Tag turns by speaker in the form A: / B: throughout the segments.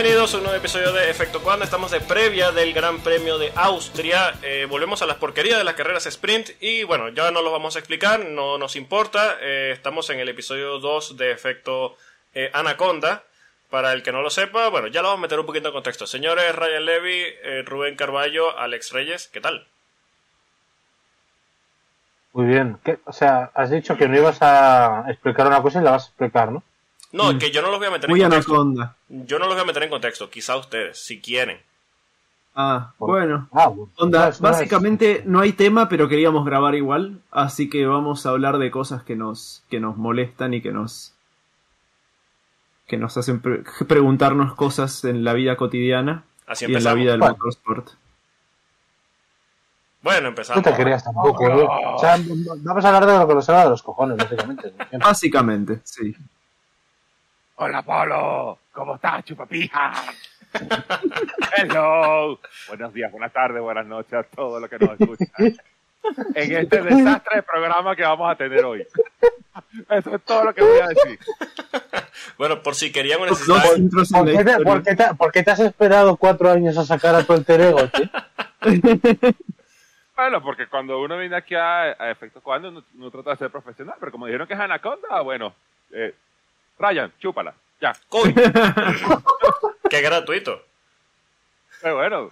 A: Bienvenidos a un nuevo episodio de Efecto Cuando. Estamos de previa del Gran Premio de Austria. Eh, volvemos a las porquerías de las carreras sprint. Y bueno, ya no lo vamos a explicar, no nos importa. Eh, estamos en el episodio 2 de Efecto eh, Anaconda. Para el que no lo sepa, bueno, ya lo vamos a meter un poquito en contexto. Señores Ryan Levy, Rubén Carballo, Alex Reyes, ¿qué tal?
B: Muy bien. O sea, has dicho que no ibas a explicar una cosa y la vas a explicar, ¿no?
A: No, que yo no los voy a meter
C: Muy
A: en contexto.
C: anaconda.
A: Yo no los voy a meter en contexto, quizá ustedes, si quieren.
C: Ah, bueno.
B: Ah, bueno.
C: Onda,
B: No no
C: básicamente no hay tema, pero queríamos grabar igual, así que vamos a hablar de cosas que nos, que nos molestan y que nos que nos hacen pre- preguntarnos cosas en la vida cotidiana
A: Así
C: y en la vida del
B: Bueno.
C: motorsport.
A: Bueno,
B: No
A: empezamos.
B: te querías tampoco, ¿eh? O sea, vamos a hablar de lo que nos salga de los cojones, básicamente.
C: Básicamente, sí.
D: Hola Polo, ¿cómo estás, chupapija? Hello. Buenos días, buenas tardes, buenas noches a todos los que nos escuchan. En este desastre de programa que vamos a tener hoy. Eso es todo lo que voy a decir.
A: Bueno, por si querían o
C: Dos
A: necesitaban.
C: intros
B: ¿Por qué, te,
C: historia.
B: por qué te- por qué te has esperado cuatro años a sacar a tu alter ego, tío?
D: Bueno, porque cuando uno viene aquí a, a Efecto Cuando, uno, uno trata de ser profesional, pero como dijeron que es Anaconda, bueno, eh, Ryan, chúpala, ya.
A: ¡Coy! ¡Qué gratuito!
D: Pero bueno,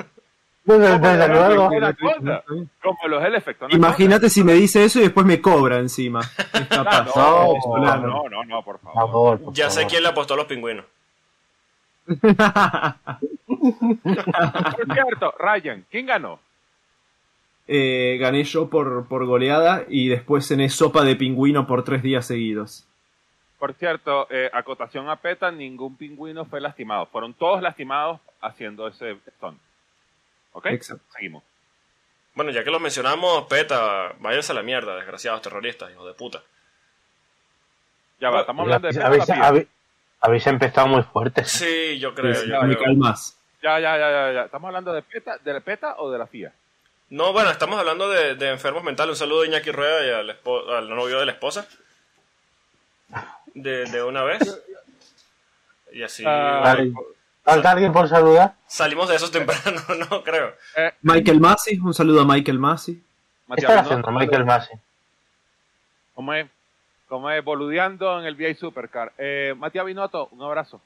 D: como lo es el efecto Anaconda.
C: Imagínate si me dice eso y después me cobra encima. Es capaz.
D: No,
B: No,
D: no, no, no, por
B: Por
D: favor.
B: favor, por
A: Ya sé
B: favor.
A: quién le apostó a los pingüinos.
D: Por cierto, Ryan, ¿quién ganó?
C: Eh, gané yo por, por goleada y después cené sopa de pingüino por tres días seguidos.
D: Por cierto, eh, acotación a PETA, ningún pingüino fue lastimado. Fueron todos lastimados haciendo ese stunt. ¿Ok?
C: Exacto.
D: Seguimos.
A: Bueno, ya que los mencionamos, peta, váyanse a la mierda, desgraciados terroristas, hijos de puta.
D: Ya va, estamos hablando de PETA
B: Habéis,
D: la FIA?
B: habéis- habéis empezado muy fuertes.
A: Sí, yo creo,
C: Sí,
A: yo
C: me
A: creo.
C: calmas.
D: Ya, ya, ya, ya, ya. ¿Estamos hablando de PETA, de la PETA o de la FIA?
A: No, bueno, estamos hablando de, de enfermos mentales. Un saludo a Iñaki Rueda y al, espo- al novio de la esposa. De, de una vez. Y así.
D: Ah,
B: Vale. ¿Falta alguien por saludar?
A: Salimos de esos temprano, no creo.
D: Eh,
C: Michael Masi, un saludo a Michael Masi.
B: ¿Qué está haciendo Michael Masi?
D: ¿Cómo es? ¿Cómo es? Boludeando en el VI Supercar. Eh, Matías Binotto, un abrazo.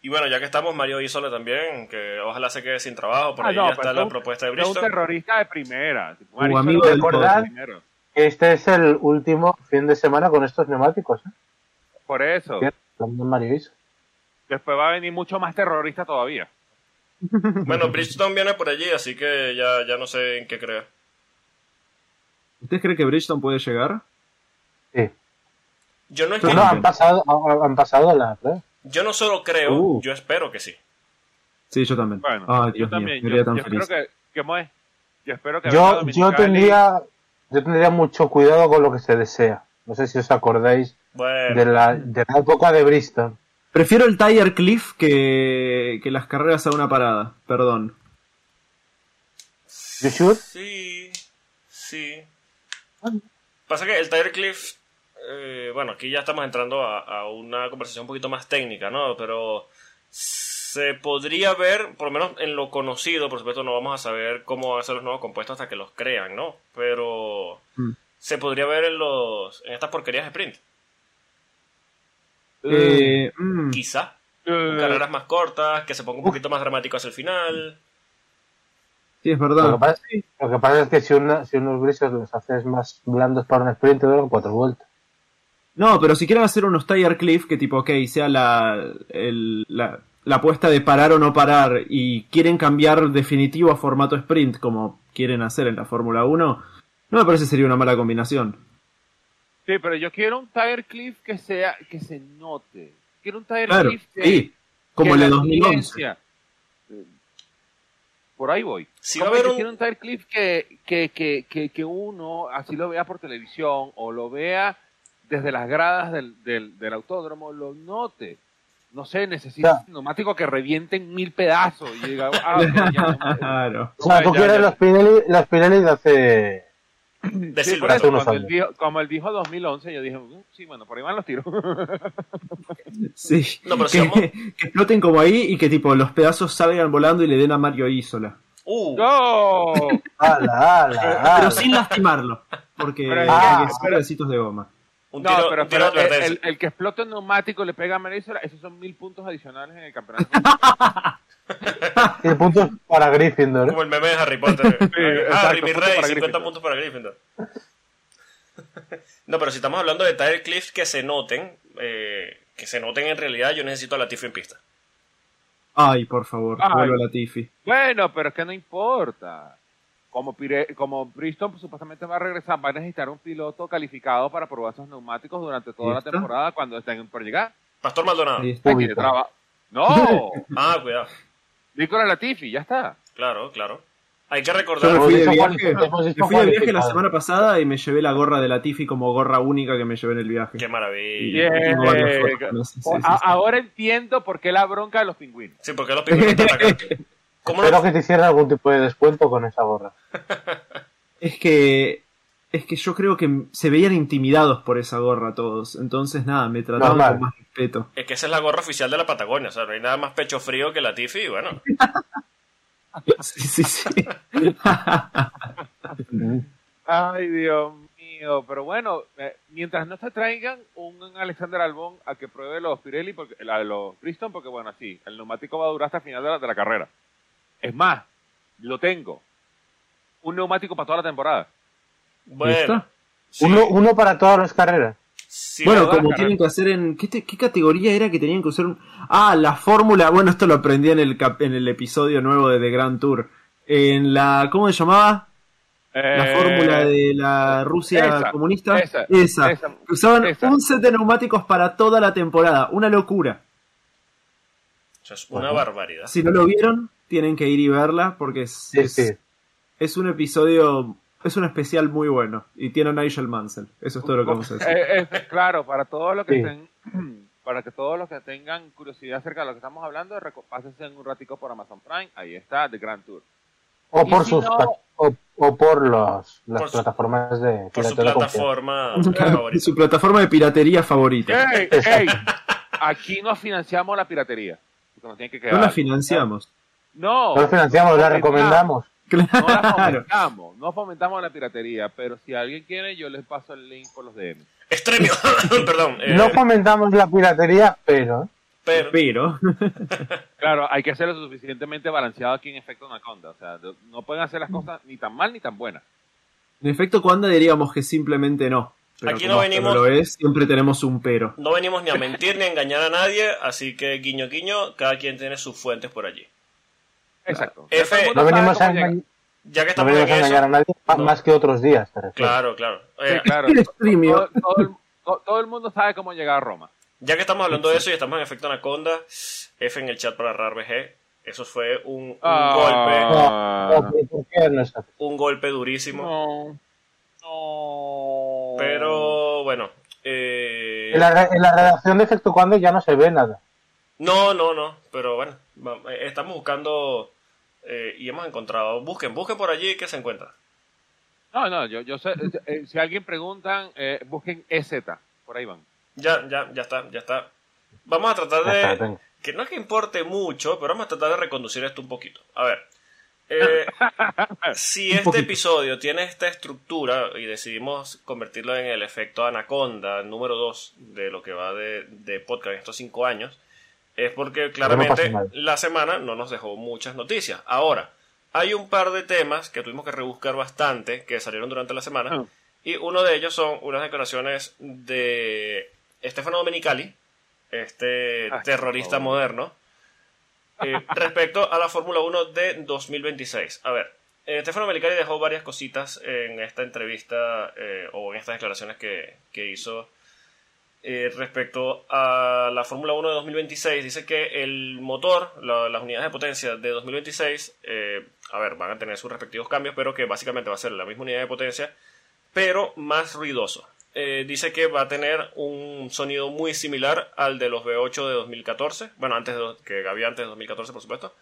A: Y bueno, ya que estamos, Mario Isola también, que ojalá se quede sin trabajo. Por
D: Ah,
A: ahí
D: no,
A: ya
D: pero
A: está
D: es
A: la
D: un-
A: propuesta de
D: Es un
A: Bristol.
D: terrorista de primera.
C: Tu amigo
B: del
D: terrorista
B: Cordal.
D: de primero.
B: Este es el último fin de semana con estos neumáticos, ¿eh?
D: Por eso. Después va a venir mucho más terrorista todavía.
A: Bueno, Bridgestone viene por allí, así que ya, ya no sé en qué creer.
C: ¿Usted cree que Bridgestone puede llegar?
B: Sí.
A: Yo no, es
C: No,
A: que-
B: No, han pasado, han pasado la prueba.
A: yo no solo creo,
C: Uh.
A: yo espero que sí.
C: Sí, yo también.
D: Bueno,
C: Ay,
D: yo
C: mío,
D: también. Yo,
C: tan
D: yo
C: feliz.
D: espero que, que yo espero que
B: Yo, yo tendría, yo tendría mucho cuidado con lo que se desea. No sé si os acordáis
A: Bueno,
B: de la, de la época de Bristol.
C: Prefiero el Tire Cliff que, que las carreras a una parada. Perdón.
B: You sure?
A: Sí, sí. Pasa que el Tire Cliff, eh, bueno, aquí ya estamos entrando a, a una conversación un poquito más técnica, ¿no? Pero se podría ver, por lo menos en lo conocido, por supuesto no vamos a saber cómo van a ser los nuevos compuestos hasta que los crean, ¿no? Pero
C: Mm.
A: se podría ver en los en estas porquerías de sprint,
C: Eh, mm,
A: quizá.
D: Eh,
A: Carreras más cortas, que se ponga un poquito más dramático hacia el final.
C: sí, es
B: Lo que,
C: verdad.
B: pasa, lo que pasa es que si, una, si unos grises los haces más blandos para un sprint, te duran cuatro vueltas.
C: No, pero si quieren hacer unos Tire Cliff que tipo, ok, sea la, el- la, la apuesta de parar o no parar y quieren cambiar definitivo a formato sprint como quieren hacer en la Fórmula 1, no me parece sería una mala combinación.
D: Sí, pero yo quiero un Tire Cliff que sea, que se note. Quiero un Tire
C: Claro,
D: Cliff que,
C: sí, como
D: que
C: el de
D: la
C: 2011.
D: audiencia- Eh, Por ahí voy. Yo
A: un-
D: quiero un Tire Cliff que, que, que, que, que uno así lo vea por televisión o lo vea desde las gradas del, del, del autódromo, lo note. No sé, necesito
B: Ya.
D: un neumático que reviente en mil pedazos y diga, ah, ok, ya no-
C: Claro.
B: O sea, tú
D: ya,
B: quieres
D: ya.
B: los Pirelli, los Pirelli de hace,
A: De
D: Sí, por eso,
B: unos
D: cuando él dijo, como él dijo 2011, yo dije, "Mm, sí, bueno, por ahí van los tiros.
C: Sí.
A: No, pero si
C: que,
A: vamos-
C: que exploten como ahí y que tipo los pedazos salgan volando y le den a Mario Isola.
A: Uh,
D: ¡No!
B: ¡Hala, hala,
C: Pero sin lastimarlo. Porque
D: Pero-
B: Ah.
C: porque pedacitos de goma.
A: Un
D: No,
A: tiro,
D: pero,
A: un tiro de
D: pero el,
A: advertencia.
D: el- el que explota un neumático y le pega a Marisol, esos son mil puntos adicionales en el campeonato.
B: Tiene puntos para Gryffindor. ¿eh?
A: Como el meme de Harry Potter.
D: exacto,
A: Harry, mi
D: puntos
A: rey,
D: para
A: 50
D: Gryffindor.
A: puntos para Gryffindor. no, pero si estamos hablando de tire cliffs que se noten, eh, que se noten en realidad, yo necesito a Latifi en pista.
C: Ay, por favor,
D: Ay.
C: vuelvo a la Tiffy.
D: bueno, pero es que no importa. Como, Pire- como Bristol supuestamente va a regresar, va a necesitar un piloto calificado para probar esos neumáticos durante toda
C: ¿Y
D: la temporada cuando estén por llegar.
A: Pastor Maldonado.
D: Ay, traba- ¡No!
A: Ah, cuidado.
D: Nicola Latifi, ya está.
A: Claro, claro. Hay que
C: Yo
A: recordar.
C: me
B: Hemos
C: fui de viaje, me fui de la semana pasada y me llevé la gorra de la Tiffy como gorra única que me llevé en el viaje.
A: Qué maravilla.
C: sí, sí, sí.
D: Ahora entiendo por qué la bronca de los pingüinos.
A: Sí, porque los pingüinos te atacan. ¿Cómo
B: Espero
A: no?
B: que te hicieran algún tipo de descuento con esa gorra.
C: Es que es que yo creo que se veían intimidados por esa gorra todos. Entonces nada, me trataban
B: Normal.
C: con más respeto.
A: Es que esa es la gorra oficial de la Patagonia. O sea, no hay nada más pecho frío que la Tifi. Y bueno,
C: Sí, sí, sí.
D: Ay, Dios mío. Pero bueno, eh, mientras no se traigan un Alexander Albón a que pruebe los Pirelli, porque, la- los Bristol, porque bueno, así, el neumático va a durar hasta el final de la, de la carrera. Es más, lo tengo. Un neumático para toda la temporada.
A: bueno. sí,
B: Uno, uno para todas las carreras.
A: sí,
C: bueno, como tienen que hacer en... ¿qué, te- qué categoría era que tenían que usar? un- Ah, la fórmula... Bueno, esto lo aprendí en el, cap- en el episodio nuevo de The Grand Tour. En la... ¿Cómo se llamaba? La
D: Eh,
C: fórmula de la Rusia
D: esa,
C: comunista.
D: esa,
C: esa.
D: esa,
C: Que Usaban
D: esa.
C: un set de neumáticos para toda la temporada. Una locura.
A: Eso es una
B: Bueno.
A: barbaridad.
C: Si no lo vieron, tienen que ir y verla porque es,
B: Sí,
C: es,
B: sí.
C: es un episodio, es un especial muy bueno. Y tiene a Nigel Mansell. Eso es todo lo que vamos a decir.
D: Eh, eh, claro, para todos los que
B: Sí.
D: estén, para que todos los que tengan curiosidad acerca de lo que estamos hablando, pásense un ratico por Amazon Prime, ahí está, The Grand Tour.
B: O por
D: si
B: sus
D: no-
B: o, o por los, las
A: Por su-
B: plataformas de
A: Por su plataforma favorita.
C: Su plataforma de piratería favorita.
D: ¡Ey, ey! Aquí no financiamos la piratería. porque nos tiene que quedar
C: No la financiamos.
D: No,
B: No financiamos, la recomendamos.
D: No la fomentamos, no fomentamos la piratería, pero si alguien quiere, yo les paso el link por los DM.
A: Extremio. Perdón. eh,
B: No fomentamos la piratería, pero
A: pero,
C: Pero,
D: Claro, hay que hacerlo suficientemente balanceado aquí en Efecto Anaconda. O sea, no- pueden hacer las cosas ni tan mal ni tan buenas.
C: en efecto, cuando diríamos que simplemente no. Pero
A: Aquí no venimos-
C: lo es, siempre tenemos un pero.
A: no venimos ni a mentir ni a engañar a nadie, así que guiño guiño, cada quien tiene sus fuentes por allí.
D: Exacto.
A: F-
B: no venimos a,
A: Ya que estamos en
B: venimos a engañar a nadie
A: No.
B: más que otros días.
A: claro, claro. Eh,
D: claro. Todo, todo el, to- todo el mundo sabe cómo llegar a Roma.
A: ya que estamos hablando de eso y estamos en efecto anaconda, F en el chat para RARBG, eso fue un, un golpe,
D: Ah.
B: No, no, pero ¿por qué no es así?
A: un golpe durísimo.
D: No. No.
A: Pero bueno, eh,
B: En la, en la redacción de Efecto Cuando ya no se ve nada.
A: no, no, no, pero bueno, estamos buscando eh, y hemos encontrado. Busquen, busquen por allí que se encuentra.
D: No, no, yo, yo sé. eh, eh, si alguien preguntan, eh, busquen EZ. Por ahí van.
A: Ya, ya, ya está, ya está. Vamos a tratar de. Que no es que importe mucho, pero vamos a tratar de reconducir esto un poquito. A ver. eh, si este
C: poquito.
A: episodio tiene esta estructura y decidimos convertirlo en el efecto Anaconda número 2 de lo que va de, de podcast en estos cinco años, es porque claramente la semana no nos dejó muchas noticias. Ahora, hay un par de temas que tuvimos que rebuscar bastante que salieron durante la semana.
D: Ah.
A: Y uno de ellos son unas declaraciones de Stefano Domenicali, este
D: Ay,
A: terrorista moderno, eh, respecto a la Fórmula 1 de 2026. A ver, eh, Stefano Domenicali dejó varias cositas en esta entrevista eh, o en estas declaraciones que, que hizo eh, respecto a la Fórmula 1 de 2026. Dice que el motor, la- las unidades de potencia de 2026, eh, a ver, van a tener sus respectivos cambios, pero que básicamente va a ser la misma unidad de potencia, pero más ruidoso. Eh, dice que va a tener un sonido muy similar al de los V8 de 2014, bueno, antes de, que había antes de 2014, por supuesto.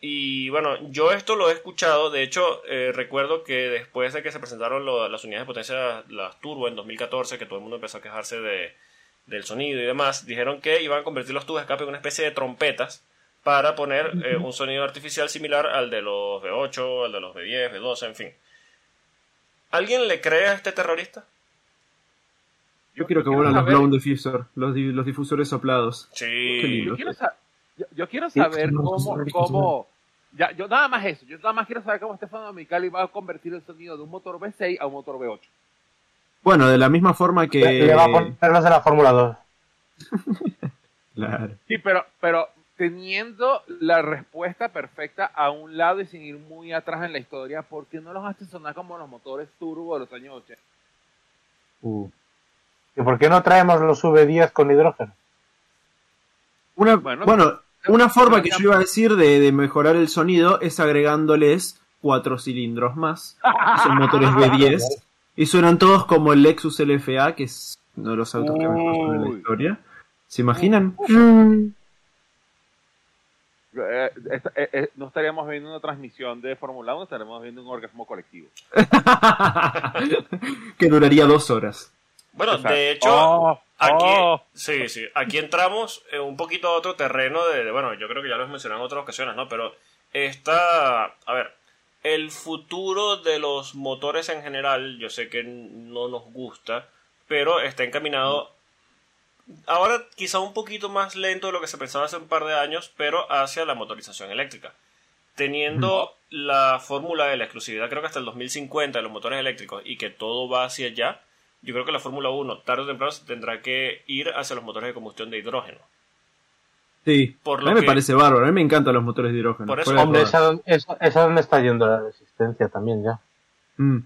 A: Y bueno, yo esto lo he escuchado, de hecho eh, recuerdo que después de que se presentaron lo- las unidades de potencia, las turbo en 2014, que todo el mundo empezó a quejarse de, del sonido y demás, dijeron que iban a convertir los tubos de escape en una especie de trompetas para poner eh, un sonido artificial similar al de los V8, al de los V10, V12, en fin. ¿Alguien le cree a este terrorista?
C: Yo quiero que vuelan los blown diffusor, los, di- los difusores soplados.
A: Sí.
C: Qué lindo.
D: Yo quiero, sa- yo, yo quiero saber cómo, cómo ya, yo nada más eso, yo nada más quiero saber cómo Stefano Micali va a convertir el sonido de un motor V6 a un motor V8.
C: Bueno, de la misma forma que...
B: Le, le va a poner los de la Fórmula 2.
C: Claro.
D: Sí, pero, pero teniendo la respuesta perfecta a un lado y sin ir muy atrás en la historia, ¿por qué no los hace sonar como los motores turbo de los años 80?
C: Uh.
B: ¿Y por qué no traemos los V10 con hidrógeno?
C: Una,
D: Bueno,
C: bueno, una forma que yo iba a decir de, de mejorar el sonido es agregándoles cuatro cilindros más. Son motores V10. Y suenan todos como el Lexus LFA, que es uno de los autos que suenan en la historia. ¿Se imaginan?
D: Eh, esta- eh, eh, no estaríamos viendo una transmisión de Fórmula 1, estaríamos viendo un orgasmo colectivo.
C: que duraría dos horas.
A: Bueno,
D: Exacto.
A: de hecho,
D: Oh,
A: aquí,
D: oh.
A: sí, sí, aquí entramos en un poquito a otro terreno de, de- bueno, yo creo que ya lo hemos mencionado en otras ocasiones, ¿no? Pero está, a ver, el futuro de los motores en general, yo sé que no nos gusta, pero está encaminado ahora quizá un poquito más lento de lo que se pensaba hace un par de años, pero hacia la motorización eléctrica. Teniendo la fórmula de la exclusividad, creo que hasta el 2050 de los motores eléctricos y que todo va hacia allá, yo creo que la Fórmula 1 tarde o temprano se tendrá que ir hacia los motores de combustión de hidrógeno.
C: Sí,
A: Por
C: a mí me
A: que-
C: parece bárbaro. A mí me encantan los motores de hidrógeno.
A: Por eso-
B: Hombre, esa, esa donde está yendo la resistencia también ya.
C: Mm.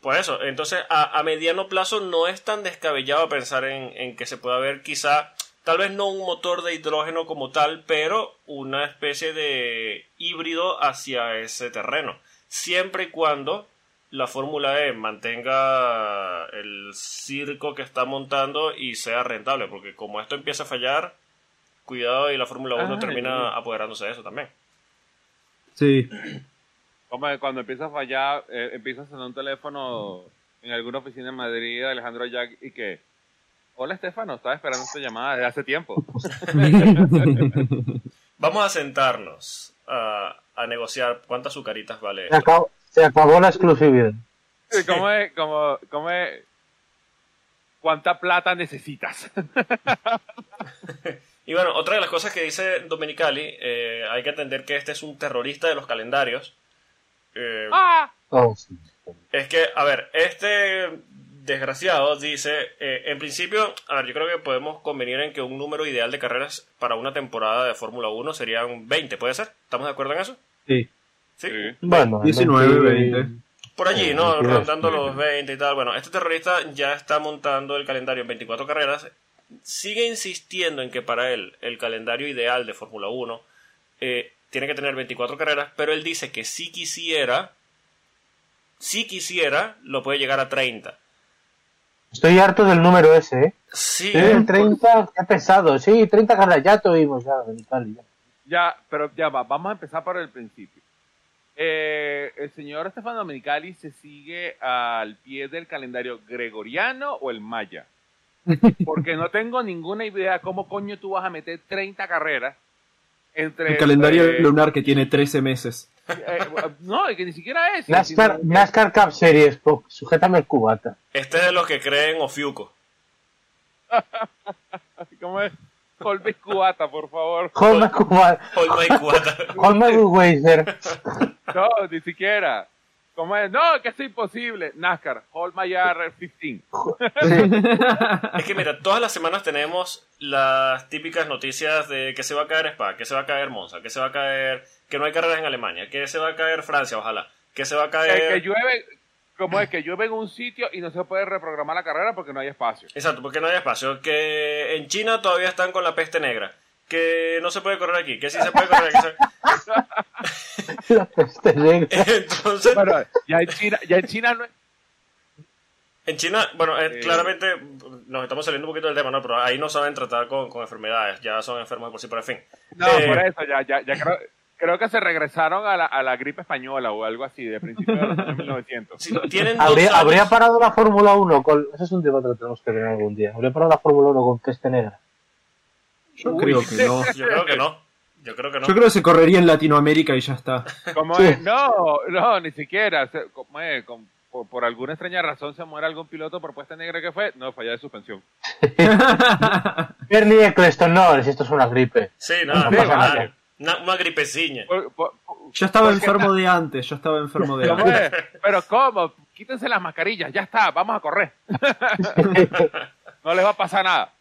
A: Pues eso, entonces a, a mediano plazo no es tan descabellado pensar en, en que se pueda ver quizá, tal vez no un motor de hidrógeno como tal, pero una especie de híbrido hacia ese terreno. Siempre y cuando la Fórmula E mantenga el circo que está montando y sea rentable, porque como esto empieza a fallar, cuidado y la Fórmula 1
D: Ay,
A: termina apoderándose de eso también.
C: Sí.
D: Como cuando empieza a fallar, eh, empieza a sonar un teléfono en alguna oficina en Madrid Alejandro Jack y que, hola Estefano, estaba esperando esta llamada desde hace tiempo.
A: Vamos a sentarnos a, a negociar cuántas azucaritas vale esto.
B: Se acabó la exclusividad.
D: ¿Cómo es? ¿Cómo, cómo es? ¿Cuánta plata necesitas?
A: Y bueno, otra de las cosas que dice Domenicali, eh, hay que entender que este es un terrorista de los calendarios. Eh,
D: ¡Ah!
B: Oh.
A: Es que, a ver, este desgraciado dice, eh, en principio, a ver, yo creo que podemos convenir en que un número ideal de carreras para una temporada de Fórmula 1 serían 20, ¿puede ser? ¿Estamos de acuerdo en eso?
C: sí.
A: Sí.
B: Bueno,
C: 19,
B: 20,
C: 20.
A: Por allí,
B: Eh,
A: ¿no?
B: 22.
A: Rondando los 20 y tal. Bueno, este terrorista ya está montando el calendario en 24 carreras. Sigue insistiendo en que para él el calendario ideal de Fórmula 1 eh, tiene que tener 24 carreras, pero él dice que si quisiera, si quisiera, lo puede llegar a 30.
B: Estoy harto del número ese, ¿eh?
A: Sí,
B: Sí, el 30, qué pesado. Sí, 30 carreras, ya tuvimos ya. Ya,
D: pero ya va, vamos a empezar por el principio. Eh, ¿El señor Estefano Domenicali se sigue al pie del calendario gregoriano o el maya? Porque no tengo ninguna idea cómo coño tú vas a meter 30 carreras entre...
C: El calendario
D: eh,
C: lunar que tiene 13 meses.
D: eh, no, que ni siquiera es.
B: NASCAR,
D: sino-
B: NASCAR Cup Series, po, sujétame el cubata.
A: este es de los que creen Ofiuco.
D: ¿Cómo es? Colby Cubata, por favor.
B: Holman Cubata.
A: Cuata.
B: Holman Weiser.
D: No, ni siquiera. ¿Cómo es? No, que es imposible. NASCAR, Hold My R 15.
A: Es que mira, todas las semanas tenemos las típicas noticias de que se va a caer Spa, que se va a caer Monza, que se va a caer, que no hay carreras en Alemania, que se va a caer Francia, ojalá, que se va a
D: Que,
A: caer...
D: que llueve, como es que llueve en un sitio y no se puede reprogramar la carrera porque no hay espacio.
A: Exacto, porque no hay espacio, que en China todavía están con la peste negra, que no se puede correr aquí, que sí se puede correr aquí.
B: La peste negra.
A: Entonces,
D: Bueno, ya en China, ya en China no es-
A: en China, bueno, eh,
D: Eh.
A: claramente nos estamos saliendo un poquito del tema, ¿no? Pero ahí no saben tratar con, con enfermedades, ya son enfermos de por sí, pero en fin.
D: No,
A: Eh,
D: por eso, ya, ya, ya creo, creo que se regresaron a la, a la gripe española o algo así, de principios de los años 1900.
A: Sí, tienen dos
B: ¿Habría,
A: años-
B: habría parado la Fórmula 1 con... Ese es un debate que tenemos que tener algún día. ¿Habría parado la Fórmula 1 con peste negra?
C: Yo
D: Uy.
C: creo que no.
A: Yo creo que no. Yo creo que no.
C: Yo creo que se correría en Latinoamérica y ya está.
D: ¿Cómo
B: Sí.
D: es? No, no, ni siquiera. Por, por alguna extraña razón se muere algún piloto por puesta negra que fue, no, falla de suspensión.
B: Bernie Eccleston, no, si esto es una gripe.
A: Sí, nada,
B: No
A: nada. nada. Una, una gripeciña.
D: Por- por-
C: Yo estaba enfermo de antes, yo estaba enfermo de
D: ¿Cómo
C: antes.
D: es? Pero ¿cómo? Quítense las mascarillas, ya está, vamos a correr. no les va a pasar nada.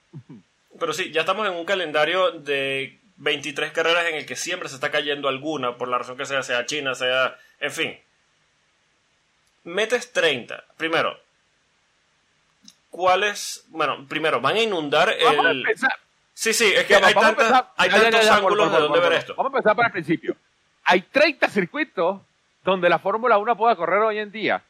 A: Pero sí, ya estamos en un calendario de 23 carreras en el que siempre se está cayendo alguna, por la razón que sea, sea China, sea... En fin. Metes 30. Primero, ¿cuáles... Bueno, primero, van a inundar
D: Vamos a
A: el...
D: empezar.
A: Sí, sí, es que
D: Ya,
A: hay,
D: vamos a
A: tantas-
D: empezar-
A: hay
D: ya, ya,
A: tantos
D: ya, por-
A: ángulos
D: por-
A: de
D: por-
A: dónde
D: por-
A: ver esto.
D: Vamos a empezar por el principio. Hay 30 circuitos donde la Fórmula 1 pueda correr hoy en día.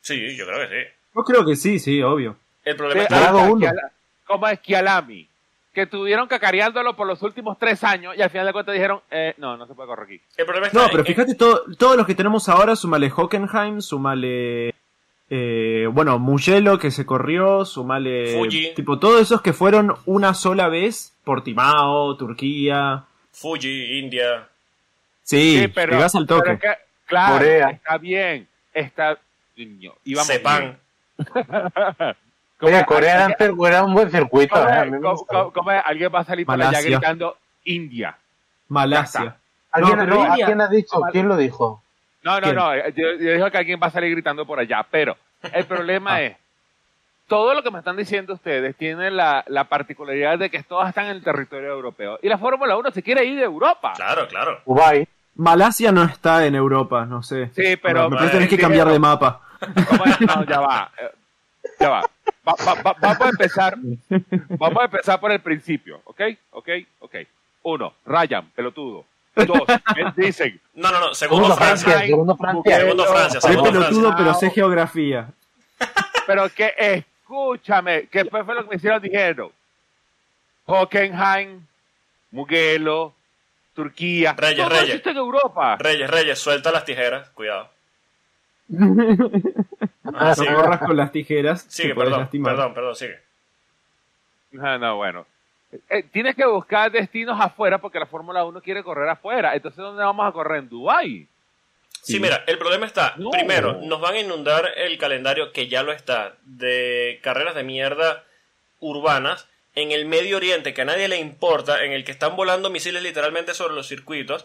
A: Sí, yo creo que sí.
C: Yo creo que sí, sí, obvio.
A: El problema
D: hasta
B: uno.
D: Kiala- como Esquialami, que tuvieron cacareándolo por los últimos tres años y al final de cuentas dijeron, eh, no, no se puede correr aquí.
A: El problema está
C: No, pero
A: en-
C: fíjate, todo- todos los que tenemos ahora, sumale Hockenheim, sumale. Eh, bueno, Mugello que se corrió, sumale.
A: Fuji.
C: Tipo, todos esos que fueron una sola vez, Portimao, Turquía.
A: Fuji, India...
C: Sí, llegás al toque.
D: pero que, claro,
B: Corea.
D: está bien, está... Niño, íbamos
A: Sepan.
B: Oye, Corea era un, cir- era un buen circuito.
D: ¿Cómo
B: ¿eh?
D: Alguien va a salir por allá gritando India.
C: Malasia.
B: ¿Alguien,
C: No, pero
B: no,
C: India-
B: ¿Alguien ha dicho? ¿Quién lo dijo?
D: No, no,
C: ¿Quién?
D: no. Yo, yo digo que alguien va a salir gritando por allá, pero el problema
C: Ah.
D: es, todo lo que me están diciendo ustedes tiene la, la particularidad de que todas están en el territorio europeo. Y la Fórmula 1 se quiere ir de Europa.
A: Claro, claro.
B: Uruguay.
C: Malasia no está en Europa, no sé.
D: Sí, pero-
C: Me parece que tenés que
D: eh,
C: cambiar de mapa.
D: No, ya va. eh, Ya va. Va- va- va- vamos a empezar. Vamos a empezar por el principio, ¿ok? ¿Ok? ¿Ok? Uno, Ryan, pelotudo. Dos, dicen,
A: No, no, no. Segundo
B: Segundo
A: Francia.
B: Francia, segundo Francia.
A: Segundo Francia,
C: Soy
A: segundo
C: pelotudo,
A: Francia.
C: pero sé geografía.
D: pero que escúchame, que después fue lo que me hicieron, dijeron. Hockenheim, Mugello, Turquía.
A: Reyes,
D: todo
A: Reyes.
D: en Europa.
A: Reyes, Reyes, suelta las tijeras. Cuidado.
B: Ah,
A: Ah.
C: No corras con las tijeras.
A: Sigue,
C: te
A: perdón,
C: lastimar.
A: perdón, perdón, sigue.
D: No, no, bueno. Eh, tienes que buscar destinos afuera porque la Fórmula 1 quiere correr afuera. Entonces, ¿dónde vamos a correr? En Dubái.
A: Sí,
C: Sí.
A: mira, el problema está,
D: No.
A: primero, nos van a inundar el calendario que ya lo está, de carreras de mierda urbanas en el Medio Oriente que a nadie le importa, en el que están volando misiles literalmente sobre los circuitos,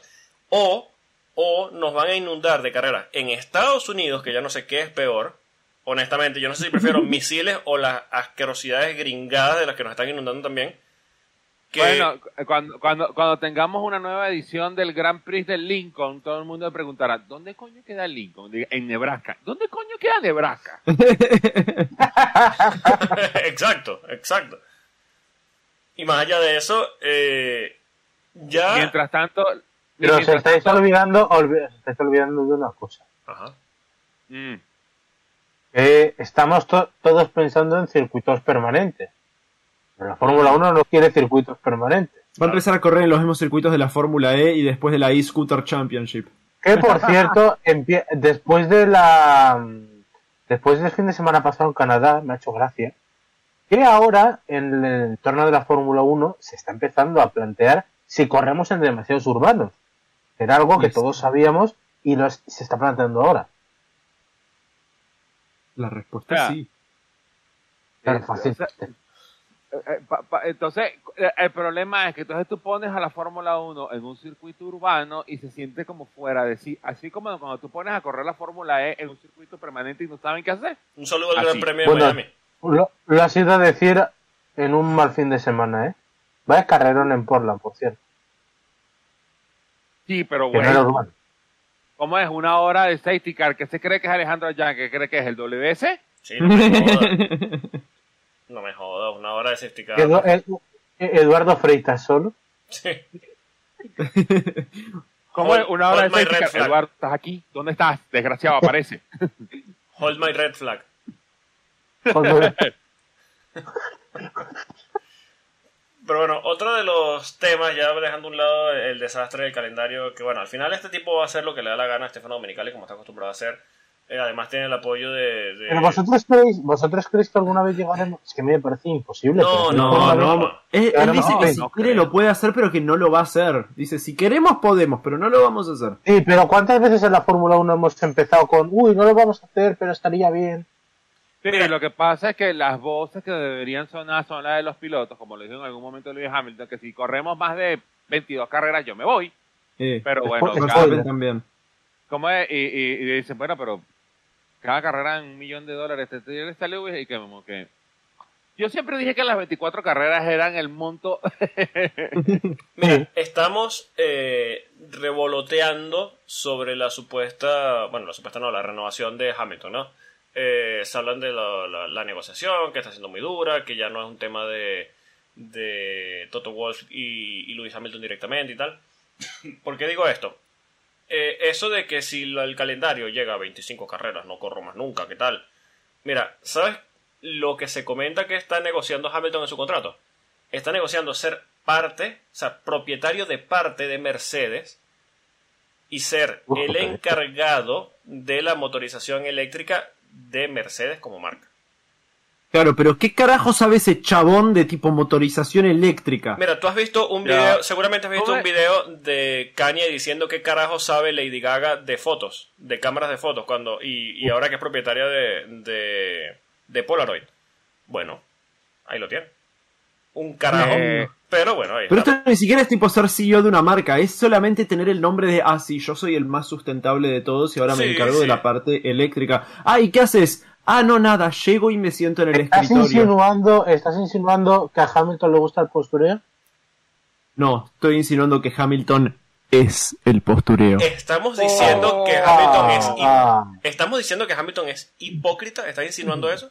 A: o, o nos van a inundar de carreras en Estados Unidos, que ya no sé qué es peor, honestamente, yo no sé si prefiero misiles o las asquerosidades gringadas de las que nos están inundando también. Que,
D: Bueno, cuando, cuando, cuando tengamos una nueva edición del Grand Prix de Lincoln, todo el mundo me preguntará, ¿dónde coño queda Lincoln? En Nebraska. ¿Dónde coño queda Nebraska?
A: exacto, exacto. Y más allá de eso, eh, ya...
D: Mientras tanto...
B: Pero os
D: mientras
B: estáis
D: tanto-
B: olvidando, olvi- os estáis olvidando de una cosa.
A: Ajá.
D: Mm.
B: Estamos to- todos pensando en circuitos permanentes. Pero la Fórmula 1 no quiere circuitos permanentes.
C: Va a empezar a correr en los mismos circuitos de la Fórmula E y después de la e-Scooter Championship.
B: Que por cierto, después de la después del fin de semana pasado en Canadá, me ha hecho gracia, que ahora en el entorno de la Fórmula 1 se está empezando a plantear si corremos en demasiados urbanos. Era algo que todos sabíamos y se está planteando ahora.
C: La respuesta es sí.
D: Eh,
B: fácil.
D: Entonces, eh, el problema es que entonces tú pones a la Fórmula 1 en un circuito urbano y se siente como fuera de sí. Así como cuando tú pones a correr la Fórmula E en un circuito permanente y no saben qué hacer.
A: Un saludo al
D: Así.
A: Gran Premio de
B: Bueno,
A: Miami.
B: Lo, lo has ido a decir en un mal fin de semana, ¿eh? Vaya carrerón en Portland, por cierto.
D: Sí, pero
B: Que no era
D: bueno,
B: urbano.
D: ¿cómo es? Una hora de safety car que se cree que es Alejandro Yang, que cree que es el WS.
A: Sí, no me jodas. No me jodas, una hora de safety car.
B: Edu- Edu- Eduardo Freitas solo.
A: Sí.
D: ¿Cómo
A: Hold-
D: es? Una hora de
A: hold my
D: safety
A: red
D: car.
A: flag.
D: Eduardo, ¿estás aquí? ¿Dónde estás? Desgraciado, aparece.
A: Hold my red flag. Pero bueno, otro de los temas, ya dejando a un lado el desastre del calendario, que bueno, al final este tipo va a hacer lo que le da la gana a Stefano Domenicali, como está acostumbrado a hacer. Eh, además tiene el apoyo de... de-
B: Pero vosotros creéis, vosotros creéis que alguna vez llegaremos. Es que a mí me parece imposible.
A: No,
C: No,
B: alguna
C: no,
B: vez-
C: Él, dice
B: no,
C: que si
D: no
C: quiere
D: creo.
C: lo puede hacer, pero que no lo va a hacer. Dice, si queremos podemos, pero no lo vamos a hacer.
B: Sí, pero ¿cuántas veces en la Fórmula 1 hemos empezado con, uy, no lo vamos a hacer, pero estaría bien?
D: Sí, lo que pasa es que las voces que deberían sonar son las de los pilotos, como lo dijo en algún momento Lewis Hamilton, que si corremos más de 22 carreras yo me voy.
C: Eh,
D: Pero bueno,
B: Después-
D: cada-
C: también.
D: ¿cómo es? Y, y, y dicen, bueno, pero cada carrera en un millón de dólares. Te y que como que... Yo siempre dije que las 24 carreras eran el monto...
A: Mira, estamos eh, revoloteando sobre la supuesta, bueno, la supuesta no, la renovación de Hamilton, ¿no? Eh, se hablan de la, la- la negociación, que está siendo muy dura, que ya no es un tema de, de Toto Wolff y, y Lewis Hamilton directamente y tal. ¿Por qué digo esto? Eh, eso de que si el calendario llega a 25 carreras, no corro más nunca, ¿qué tal? Mira, ¿sabes lo que se comenta que está negociando Hamilton en su contrato? Está negociando ser parte, o sea, propietario de parte de Mercedes y ser el encargado de la motorización eléctrica de Mercedes como marca.
C: Claro, pero ¿qué carajo sabe ese chabón de tipo motorización eléctrica?
A: Mira, tú has visto un video, seguramente has visto
D: ¿Cómo
A: un video de Kanye diciendo qué carajo sabe Lady Gaga de fotos, de cámaras de fotos, cuando y, y ahora que es propietaria de, de, de Polaroid. Bueno, ahí lo tiene. Un carajo.
D: Eh.
A: Pero bueno, ahí
C: Pero
A: está.
C: esto ni siquiera es tipo ser CEO de una marca, es solamente tener el nombre de, ah, sí, yo soy el más sustentable de todos y ahora me encargo
A: sí.
C: de la parte eléctrica. Ah, ¿y qué haces? Ah, no, nada, llego y me siento en el
B: ¿Estás
C: escritorio.
B: insinuando, ¿Estás insinuando que a Hamilton le gusta el postureo?
C: No, estoy insinuando que Hamilton es el postureo.
A: Estamos diciendo
D: Oh.
A: que Hamilton es hip-
B: Ah,
A: Estamos diciendo que Hamilton es hipócrita, ¿estás insinuando eso?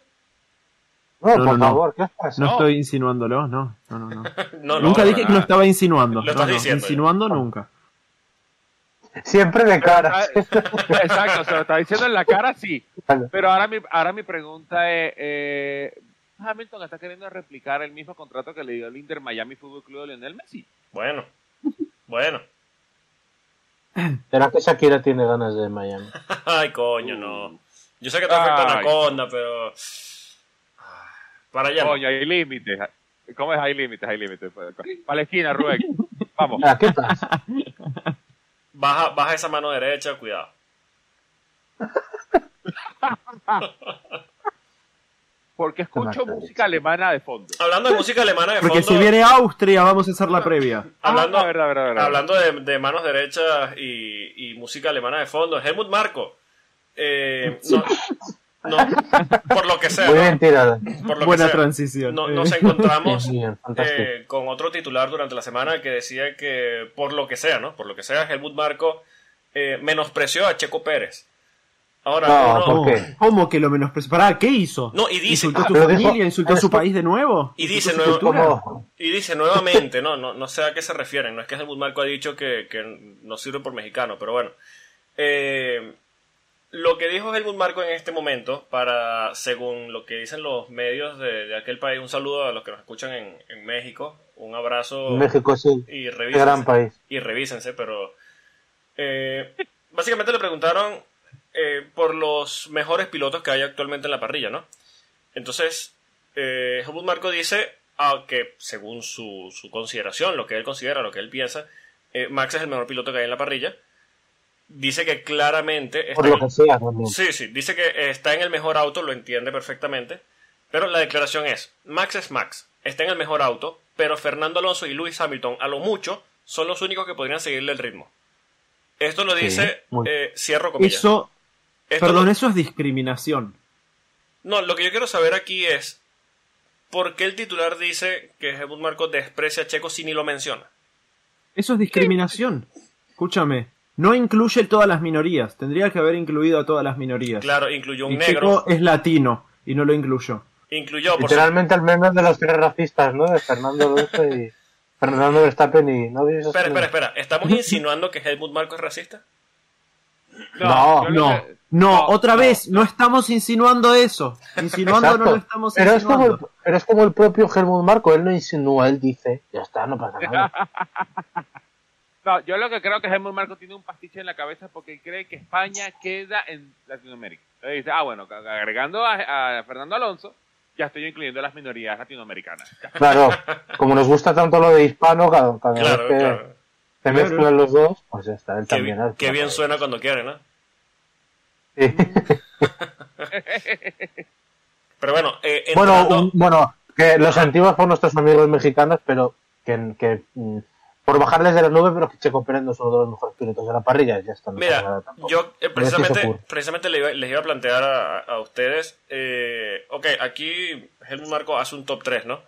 B: no,
C: No,
B: por
C: no,
B: favor, ¿qué pasa?
C: No
D: No.
C: estoy insinuándolo, no, no, no. no. Nunca
A: no,
C: dije que
A: no.
C: lo estaba insinuando.
A: Lo
C: No,
A: estás
C: no,
A: diciendo.
C: insinuando nunca.
B: Siempre de cara.
D: Exacto, se lo está diciendo en la cara, sí. Pero ahora mi, ahora mi pregunta es, eh, Hamilton está queriendo replicar el mismo contrato que le dio el Inter Miami Fútbol Club de Lionel Messi.
A: Bueno, bueno.
B: ¿Será que Shakira tiene ganas de Miami?
A: Ay, coño, no. Yo sé que te afecta. Anaconda, pero. Para allá. no.
D: Coño, hay límites. ¿Cómo es? Hay límites, hay límites. Para la esquina, Rubén. Vamos.
B: Ah, ¿Qué pasa?
A: Baja, baja esa mano derecha, cuidado.
D: Porque escucho música alemana de fondo.
A: Hablando de música alemana de
C: Porque
A: fondo.
C: si viene Austria, vamos a hacer la previa.
A: Hablando,
D: Ah, verdad, verdad, verdad.
A: hablando de, de manos derechas y, y música alemana de fondo, Helmut Marco. Eh, no, no, por lo que sea,
B: Muy
A: ¿no?
B: bien tirada.
A: por lo que
C: Buena
A: sea,
C: transición.
A: no-
C: Eh.
A: nos encontramos
B: Bien,
A: eh, con otro titular durante la semana que decía que por lo que sea, ¿no? Por lo que sea, Helmut Marco eh, menospreció a Checo Pérez. Ahora,
B: No,
A: uno-
B: ¿por
C: ¿Cómo?
B: qué?
C: ¿Cómo que lo menospreció? Pará, ¿qué hizo?
A: No, y dice,
C: ¿Insultó a
B: Ah,
C: tu
B: pero
C: familia?
B: dijo-
C: ¿Insultó a su país de nuevo?
A: Y
C: ¿Insultó
A: dice
C: su
A: nuevo- Y dice nuevamente, no, no, no sé a qué se refieren, no es que Helmut Marco ha dicho que, que no sirve por mexicano, pero bueno. Eh, lo que dijo Helmut Marco en este momento, para, según lo que dicen los medios de, de aquel país, un saludo a los que nos escuchan en, en México, un abrazo
B: México sí.
A: y revísense,
B: gran país.
A: y revísense, pero eh, básicamente le preguntaron eh, por los mejores pilotos que hay actualmente en la parrilla, ¿no? Entonces, eh, Helmut Marco dice ah, que según su, su consideración, lo que él considera, lo que él piensa, eh, Max es el mejor piloto que hay en la parrilla. Dice que claramente...
B: Por
A: está
B: lo
A: en-
B: que sea también.
A: Sí, sí, dice que está en el mejor auto, lo entiende perfectamente. Pero la declaración es, Max es Max, está en el mejor auto, pero Fernando Alonso y Lewis Hamilton, a lo mucho, son los únicos que podrían seguirle el ritmo. Esto lo dice, eh, cierro comillas.
C: Eso,
A: Esto
C: perdón,
A: lo-
C: eso es discriminación.
A: no, lo que yo quiero saber aquí es, ¿por qué el titular dice que Helmut Marco desprecia a Checo si ni lo menciona?
C: Eso es discriminación. Escúchame, no incluye todas las minorías. Tendría que haber incluido a todas las minorías.
A: Claro, incluyó un
C: y
A: negro,
C: Checo es latino y no lo incluyó.
A: incluyó, por
B: Literalmente el meme de los tres racistas, ¿no? De Fernando Alonso y Fernando Verstappen y... ¿No
A: Espera, espera, espera, ¿estamos insinuando que Helmut Marco es racista?
B: No,
C: No,
D: que-
C: No,
D: No,
C: otra
D: no,
C: vez, no estamos insinuando eso. Insinuando no lo estamos
B: pero, es como el,
C: insinuando.
B: pero es como el propio Helmut Marco, él no insinúa, él dice, ya está, no pasa nada.
D: No, yo lo que creo que Helmut Marco tiene un pastiche en la cabeza porque cree que España queda en Latinoamérica. Entonces dice, ah, bueno, agregando a, a Fernando Alonso, ya estoy incluyendo a las minorías latinoamericanas.
B: Claro, como nos gusta tanto lo de hispano, cada, cada
A: Claro,
B: vez que
A: claro.
B: se mezclan los dos, pues ya está, él
A: Qué,
B: también.
A: qué bien suena cuando quiere, ¿no?
B: Sí.
A: Pero bueno, eh,
B: Bueno,
A: entrando-
B: un- bueno, que lo sentimos por nuestros amigos mexicanos, pero que, que, mm, por bajarles de la nube, pero que Checo Pérez no es uno de los mejores pilotos de la parrilla, ya está. no
A: Mira, yo eh, precisamente, precisamente iba- les iba a plantear a, a ustedes, eh, ok, aquí Helmut Marco hace un top 3, ¿no?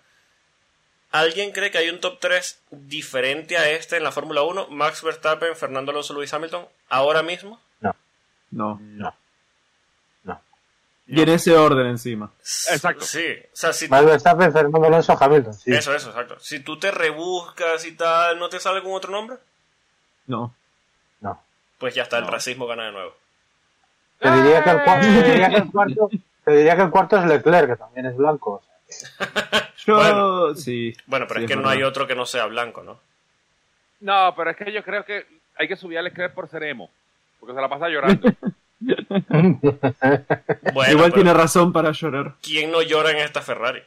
A: ¿Alguien cree que hay un top 3 diferente a este en la Fórmula 1? Max Verstappen, Fernando Alonso, Luis Hamilton, ahora mismo.
B: No.
C: no.
B: No.
C: Y en ese orden encima.
D: Exacto.
A: Sí, o sea, si,
B: Max Verstappen, Fernando Alonso, Hamilton. Sí.
A: eso, eso, exacto. Si tú te rebuscas y tal, ¿no te sale algún otro nombre?
C: No.
B: No.
A: Pues ya está, el racismo gana de nuevo.
B: Te diría, que el cuarto, te, diría que el cuarto, te diría que el cuarto es Leclerc, que también es blanco. o sea que-
C: Yo,
A: Bueno.
C: sí.
A: Bueno, pero
C: Sí,
A: es que
C: es
A: no hay otro que no sea blanco, ¿no?
D: No, pero es que yo creo que hay que subir a Leclerc por ser emo, porque se la pasa llorando.
A: Bueno,
C: Igual tiene razón para llorar.
A: ¿quién no llora en esta Ferrari?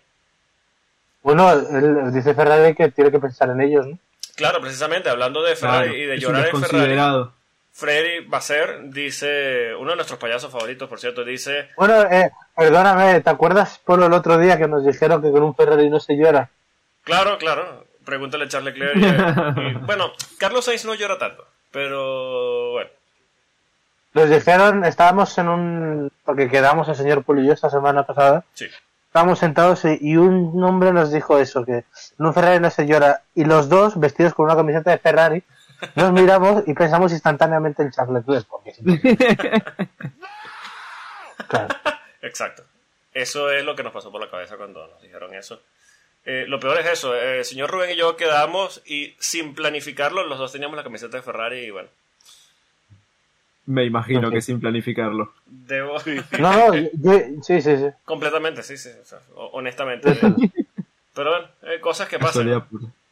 B: bueno, él dice Ferrari que tiene que pensar en ellos, ¿no?
A: Claro, precisamente, hablando de Ferrari
C: Claro,
A: y de llorar en Ferrari. Freddy Basser dice, uno de nuestros payasos favoritos, por cierto, dice,
B: Bueno, eh, perdóname, ¿te acuerdas por el otro día que nos dijeron que con un Ferrari no se llora?
A: claro, claro, pregúntale a Charles Leclerc. y- y- bueno, Carlos Sainz no llora tanto, pero bueno,
B: Nos dijeron, estábamos en un... porque quedamos el señor Puli y yo esta semana pasada,
A: sí.
B: estábamos sentados y, y un hombre nos dijo eso, que en un Ferrari no se llora. Y los dos, vestidos con una camiseta de Ferrari, nos miramos y pensamos instantáneamente en Charles Leclerc. Porque. Claro.
A: Exacto. Eso es lo que nos pasó por la cabeza cuando nos dijeron eso. Eh, lo peor es eso, eh, el señor Rubén y yo quedamos y sin planificarlo, los dos teníamos la camiseta de Ferrari y bueno,
C: Me imagino que sin planificarlo.
A: debo...
B: No, no, yo- yo- sí, sí, sí.
A: Completamente, sí, sí, o sea, ho- honestamente. Pero bueno, eh, cosas que pasan.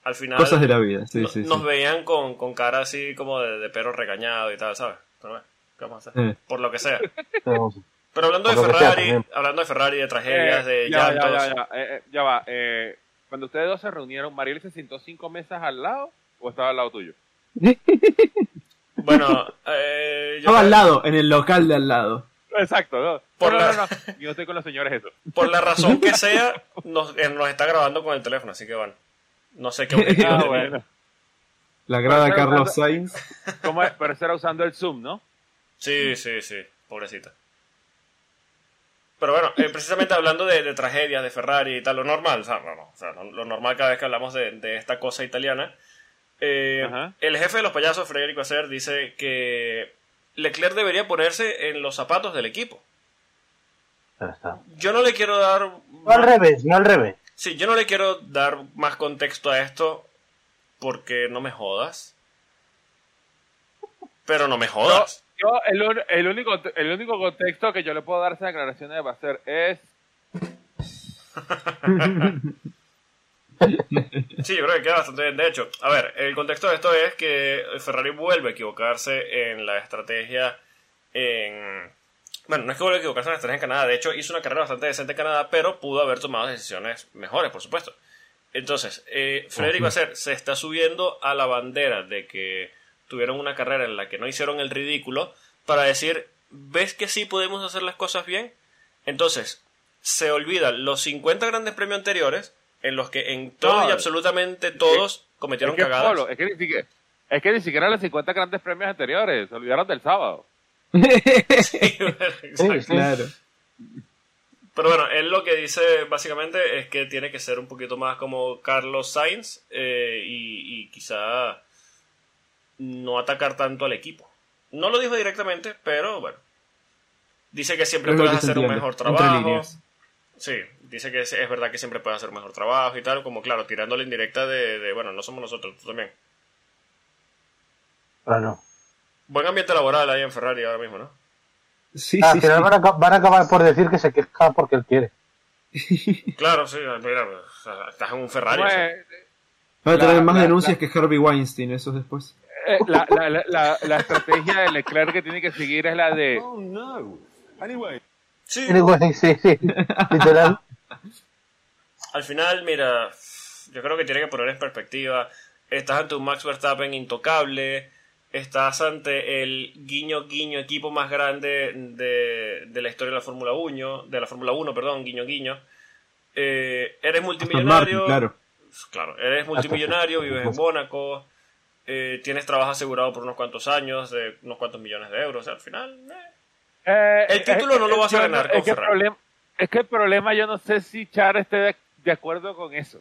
A: Al final
C: Cosas de la vida, sí,
A: no-
C: sí,
A: nos
C: sí.
A: veían con, con cara así como de, de perro regañado y tal, ¿sabes? Pero bueno, ¿qué vamos a hacer?
C: Eh.
A: Por lo que sea.
B: Pero-
A: hablando de
B: sea,
A: Ferrari, hablando de Ferrari, de tragedias,
D: Eh,
A: de
D: ya, ya,
A: llantos.
D: ya, ya, ya va. eh, cuando ustedes dos se reunieron, ¿Mariel se sentó cinco mesas al lado o estaba al lado tuyo?
A: Bueno, eh, yo
C: Estaba al lado, en el local de al lado.
D: Exacto, no.
A: Por
D: no,
A: la-
D: no, no, no. Yo estoy con los señores eso.
A: por la razón que sea, nos, eh, nos está grabando con el teléfono, así que bueno. No sé qué
D: Ah, bueno.
C: La grada Carlos Sainz.
D: ¿Cómo es? Pero eso era usando el Zoom, ¿no?
A: Sí, sí, sí, pobrecita. Pero bueno, eh, precisamente hablando de, de tragedias de Ferrari y tal, lo normal, o sea, no, no, o sea, lo, lo normal cada vez que hablamos de, de esta cosa italiana, eh, el jefe de los payasos, Federico Acer, dice que Leclerc debería ponerse en los zapatos del equipo.
B: Está.
A: Yo no le quiero dar...
B: No al revés, no al revés.
A: Sí, yo no le quiero dar más contexto a esto porque no me jodas. Pero no me jodas.
D: yo el, un- el único, el único contexto que yo le puedo dar a esa declaración de Bacer es
A: Sí, yo creo que queda bastante bien. De hecho, a ver, el contexto de esto es que Ferrari vuelve a equivocarse en la estrategia en... Bueno, no es que vuelva a equivocarse en la estrategia en Canadá, de hecho hizo una carrera bastante decente en Canadá, pero pudo haber tomado decisiones mejores, por supuesto. Entonces, eh, Frederick Basser se está subiendo a la bandera de que tuvieron una carrera en la que no hicieron el ridículo para decir, ¿ves que sí podemos hacer las cosas bien? Entonces, se olvidan los 50 grandes premios anteriores en los que en todos
D: No,
A: y absolutamente todos cometieron
D: es que,
A: cagadas.
D: Pablo, es, que ni siquiera, es que ni siquiera los 50 grandes premios anteriores se olvidaron del sábado.
A: Exacto.
C: claro.
A: Pero bueno, él lo que dice básicamente es que tiene que ser un poquito más como Carlos Sainz eh, y, y quizá no atacar tanto al equipo. No lo dijo directamente, pero bueno. Dice que siempre puedes hacer un mejor trabajo. Sí, dice que es, es verdad que siempre puedes hacer mejor trabajo y tal, como claro, tirándole indirecta de, de, bueno, no somos nosotros, tú también.
B: Pero no.
A: Buen ambiente laboral ahí en Ferrari ahora mismo, ¿no?
C: Sí,
B: Al
C: sí,
B: final
C: sí.
B: van, a, van a acabar por decir que se queja porque él quiere.
A: Claro, sí, mira, o sea, estás en un Ferrari.
D: ¿Cómo
A: o sea.
D: es?
C: Va a tener
D: La-
C: más
D: la-
C: denuncias
D: la-
C: que Harvey Weinstein, eso después.
D: Eh, la, la, la, la, la estrategia de Leclerc que tiene que seguir es la de
E: Oh no. Anyway,
A: Sí,
B: Y digo, Sí, sí, sí. Literal.
A: Al final, mira, yo creo que tiene que poner en perspectiva. Estás ante un Max Verstappen intocable. Estás ante el guiño guiño equipo más grande de, de la historia de la Fórmula 1, de la Fórmula 1, perdón, guiño guiño. Eh, eres multimillonario.
C: Martin, claro.
A: Claro, eres multimillonario, vives en Mónaco, eh, tienes trabajo asegurado por unos cuantos años, de unos cuantos millones de euros. al final, eh,
D: Eh,
A: El título no lo vas a ganar con Ferrari.
D: problema, es que el problema yo no sé si Char esté de, de acuerdo con eso.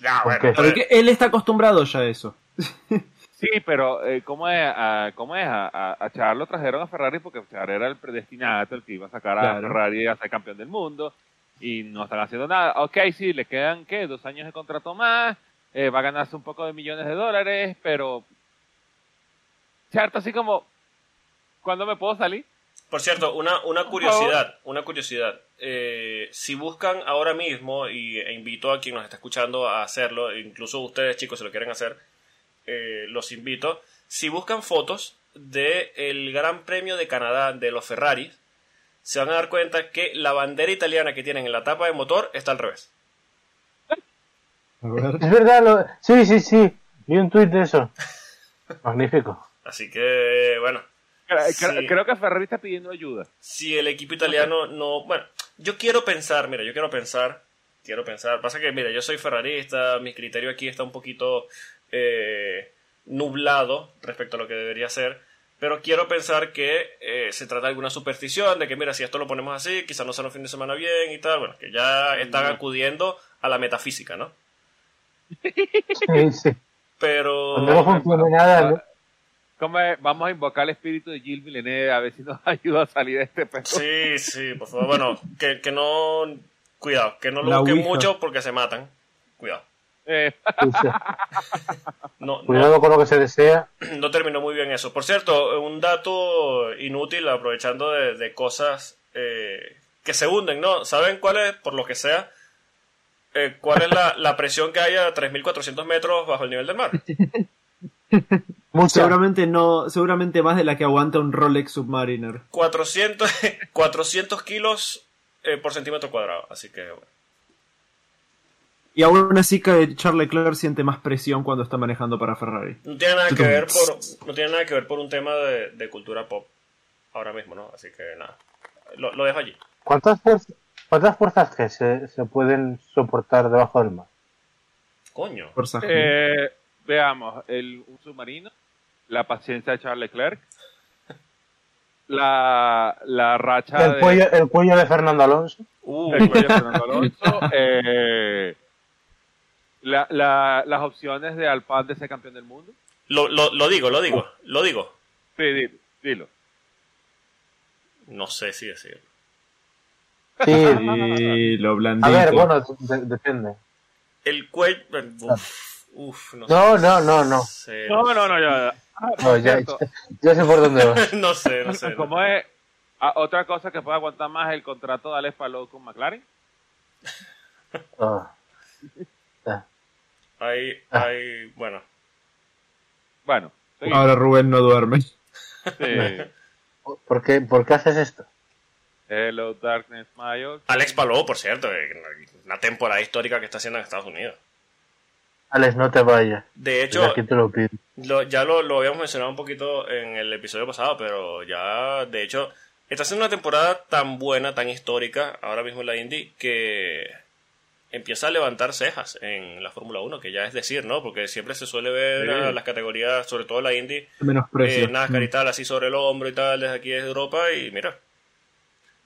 A: ya,
B: ¿Por
A: bueno,
B: qué?
C: Pero que él está acostumbrado ya a eso.
D: Sí, pero eh, ¿cómo es? A, ¿Cómo es? A, a- a Char lo trajeron a Ferrari porque Char era el predestinado, el que iba a sacar a
C: Claro.
D: Ferrari a ser campeón del mundo y no están haciendo nada. Ok, sí, le quedan, ¿qué? Dos años de contrato más, eh, va a ganarse un poco de millones de dólares, pero Char está así como, ¿cuándo me puedo salir?
A: Por cierto, una, una curiosidad, una curiosidad. Eh, si buscan ahora mismo, y, e invito a quien nos está escuchando a hacerlo, incluso ustedes chicos si lo quieren hacer, eh, los invito. Si buscan fotos del Gran Premio de Canadá de los Ferraris, se van a dar cuenta que la bandera italiana que tienen en la tapa de motor está al revés.
B: Es verdad, lo... sí, sí, sí. Vi un tuit de eso. Magnífico.
A: Así que, bueno,
D: Creo,
A: Sí.
D: creo- creo que Ferrari está pidiendo ayuda.
A: si el equipo italiano no. Bueno, yo quiero pensar, mira, yo quiero pensar. Quiero pensar. Pasa que, mira, yo soy ferrarista, mi criterio aquí está un poquito eh, nublado respecto a lo que debería ser. Pero quiero pensar que eh, se trata de alguna superstición, de que, mira, si esto lo ponemos así, quizás no sea un fin de semana bien y tal. Bueno, que ya están acudiendo a la metafísica, ¿no?
B: Sí, sí.
A: Pero.
B: No funcione nada, ¿no?
D: Vamos a invocar el espíritu de Gilles Villeneuve a ver si nos ayuda a salir de este pedo.
A: Sí, sí, por favor. Bueno, que, que no. Cuidado, que no lo
C: La
A: busquen
C: ouija.
A: mucho porque se matan. Cuidado.
D: Eh.
A: No,
B: Cuidado con lo que se desea.
A: no terminó muy bien eso. Por cierto, un dato inútil, aprovechando de, de cosas eh, que se hunden, ¿no? ¿Saben cuál es, por lo que sea, eh, cuál es la, la presión que hay a 3.400 metros bajo el nivel del mar?
B: Mucha.
C: Seguramente no, seguramente más de la que aguanta un Rolex Submariner.
A: 400, 400 kilos eh, por centímetro cuadrado. Así que, bueno.
C: Y aún así que Charles Leclerc siente más presión cuando está manejando para Ferrari.
A: No tiene nada que ver por, no tiene nada que ver por un tema de, de cultura pop ahora mismo, ¿no? Así que nada. Lo, lo dejo allí.
B: ¿Cuántas, fuerzas, ¿Cuántas fuerzas G se, se pueden soportar debajo del mar?
A: Coño.
D: Eh, veamos, el, un submarino, la paciencia de Charles Leclerc, la, la racha
B: El
D: de...
B: cuello, el cuello de Fernando Alonso.
A: Uh,
D: el cuello de Fernando Alonso, eh, la, la- las opciones de Alpine de ser campeón del mundo.
A: lo, lo, lo digo, lo digo, lo digo.
D: Sí, dilo. dilo.
A: No sé si decirlo.
B: Sí.
C: Lo blandito.
B: A ver, bueno, de- depende.
A: El cuello. Uf, uf, no,
B: No, no, no, no.
A: sé.
D: No, no, no, ya. Ah,
B: No, ya, ya sé por dónde va.
A: no sé, no sé. no.
D: ¿Cómo es? Ah, otra cosa que puede aguantar más el contrato de Alex Palou con McLaren.
B: Ah. Ah.
A: Hay, hay, bueno.
D: Bueno, sí,
C: Ahora Rubén no duerme.
D: sí.
B: ¿Por qué, ¿Por qué haces esto?
D: Hello Darkness Mayo.
A: Alex Palou, por cierto, eh, una temporada histórica que está haciendo en Estados Unidos.
B: Alex, no te vayas.
A: De hecho,
B: Aquí te lo pido.
A: lo- ya lo, lo habíamos mencionado un poquito en el episodio pasado, pero ya, de hecho, está haciendo una temporada tan buena, tan histórica, ahora mismo en la Indy, que empieza a levantar cejas en la Fórmula 1, que ya es decir, ¿no? Porque siempre se suele ver
D: Sí.
A: a las categorías, sobre todo la Indy,
C: Menosprecio.
A: eh, NASCAR y tal, así sobre el hombro y tal, desde aquí desde Europa, y mira.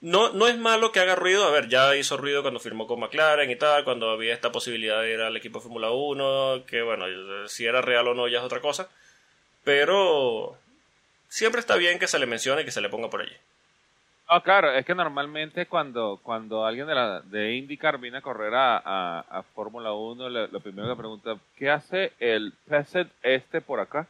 A: No, no es malo que haga ruido, a ver, ya hizo ruido cuando firmó con McLaren y tal, cuando había esta posibilidad de ir al equipo de Fórmula 1, que bueno, si era real o no ya es otra cosa, pero siempre está bien que se le mencione y que se le ponga por allí.
D: No, claro, es que normalmente cuando, cuando alguien de, la, de IndyCar viene a correr a, a, a Fórmula 1, le- lo primero que pregunta, ¿qué hace el Peset este por acá?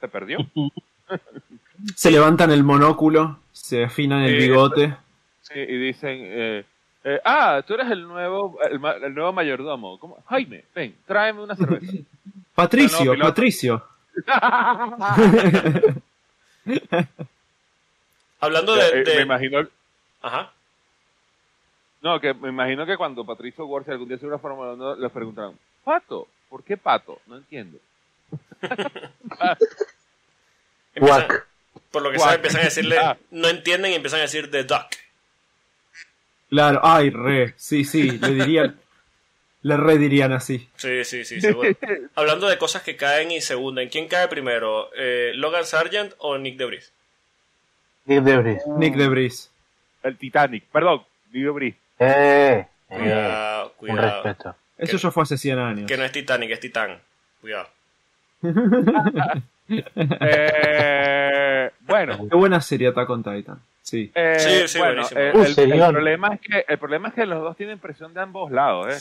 D: ¿Se perdió?
C: Se levantan el monóculo, se afinan el
D: Sí,
C: bigote.
D: Sí, y dicen, eh, eh, ah, tú eres el nuevo, el, ma- el nuevo mayordomo. ¿Cómo? Jaime, ven, tráeme una cerveza.
C: Patricio,
D: No, no, piloto.
C: Patricio.
A: Hablando
D: Eh,
A: de...
D: eh,
A: de-
D: Me imagino,
A: Ajá.
D: no, que me imagino que cuando Patricio Ward, si algún día se una Fórmula 1, les preguntaron, Pato, ¿por qué Pato? No entiendo.
A: Empiezan-
B: Quack.
A: Por lo que sabe, empiezan a decirle...
D: Ah.
A: No entienden y empiezan a decir The Duck.
C: Claro, ay, re. Sí, sí, le dirían. le re dirían así.
A: Sí, sí, sí, seguro. Hablando de cosas que caen y se hunden. ¿Quién cae primero? Eh, ¿Logan Sargent o Nick Debris?
B: Nick Debris.
C: Nick de Bris.
D: El Titanic, perdón, Digo Bris.
B: Eh, eh,
A: Cuidado,
B: un
A: cuidado.
B: respeto.
C: Eso ya fue hace 100 años.
A: Que no es Titanic, es Titán. Cuidado.
D: Eh, bueno,
C: Qué buena serie Attack on Titan. Sí.
D: eh,
A: Sí, sí,
D: bueno,
A: buenísimo.
D: eh,
B: Uh,
D: el, problema es que el problema es que los dos tienen presión de ambos lados, ¿eh?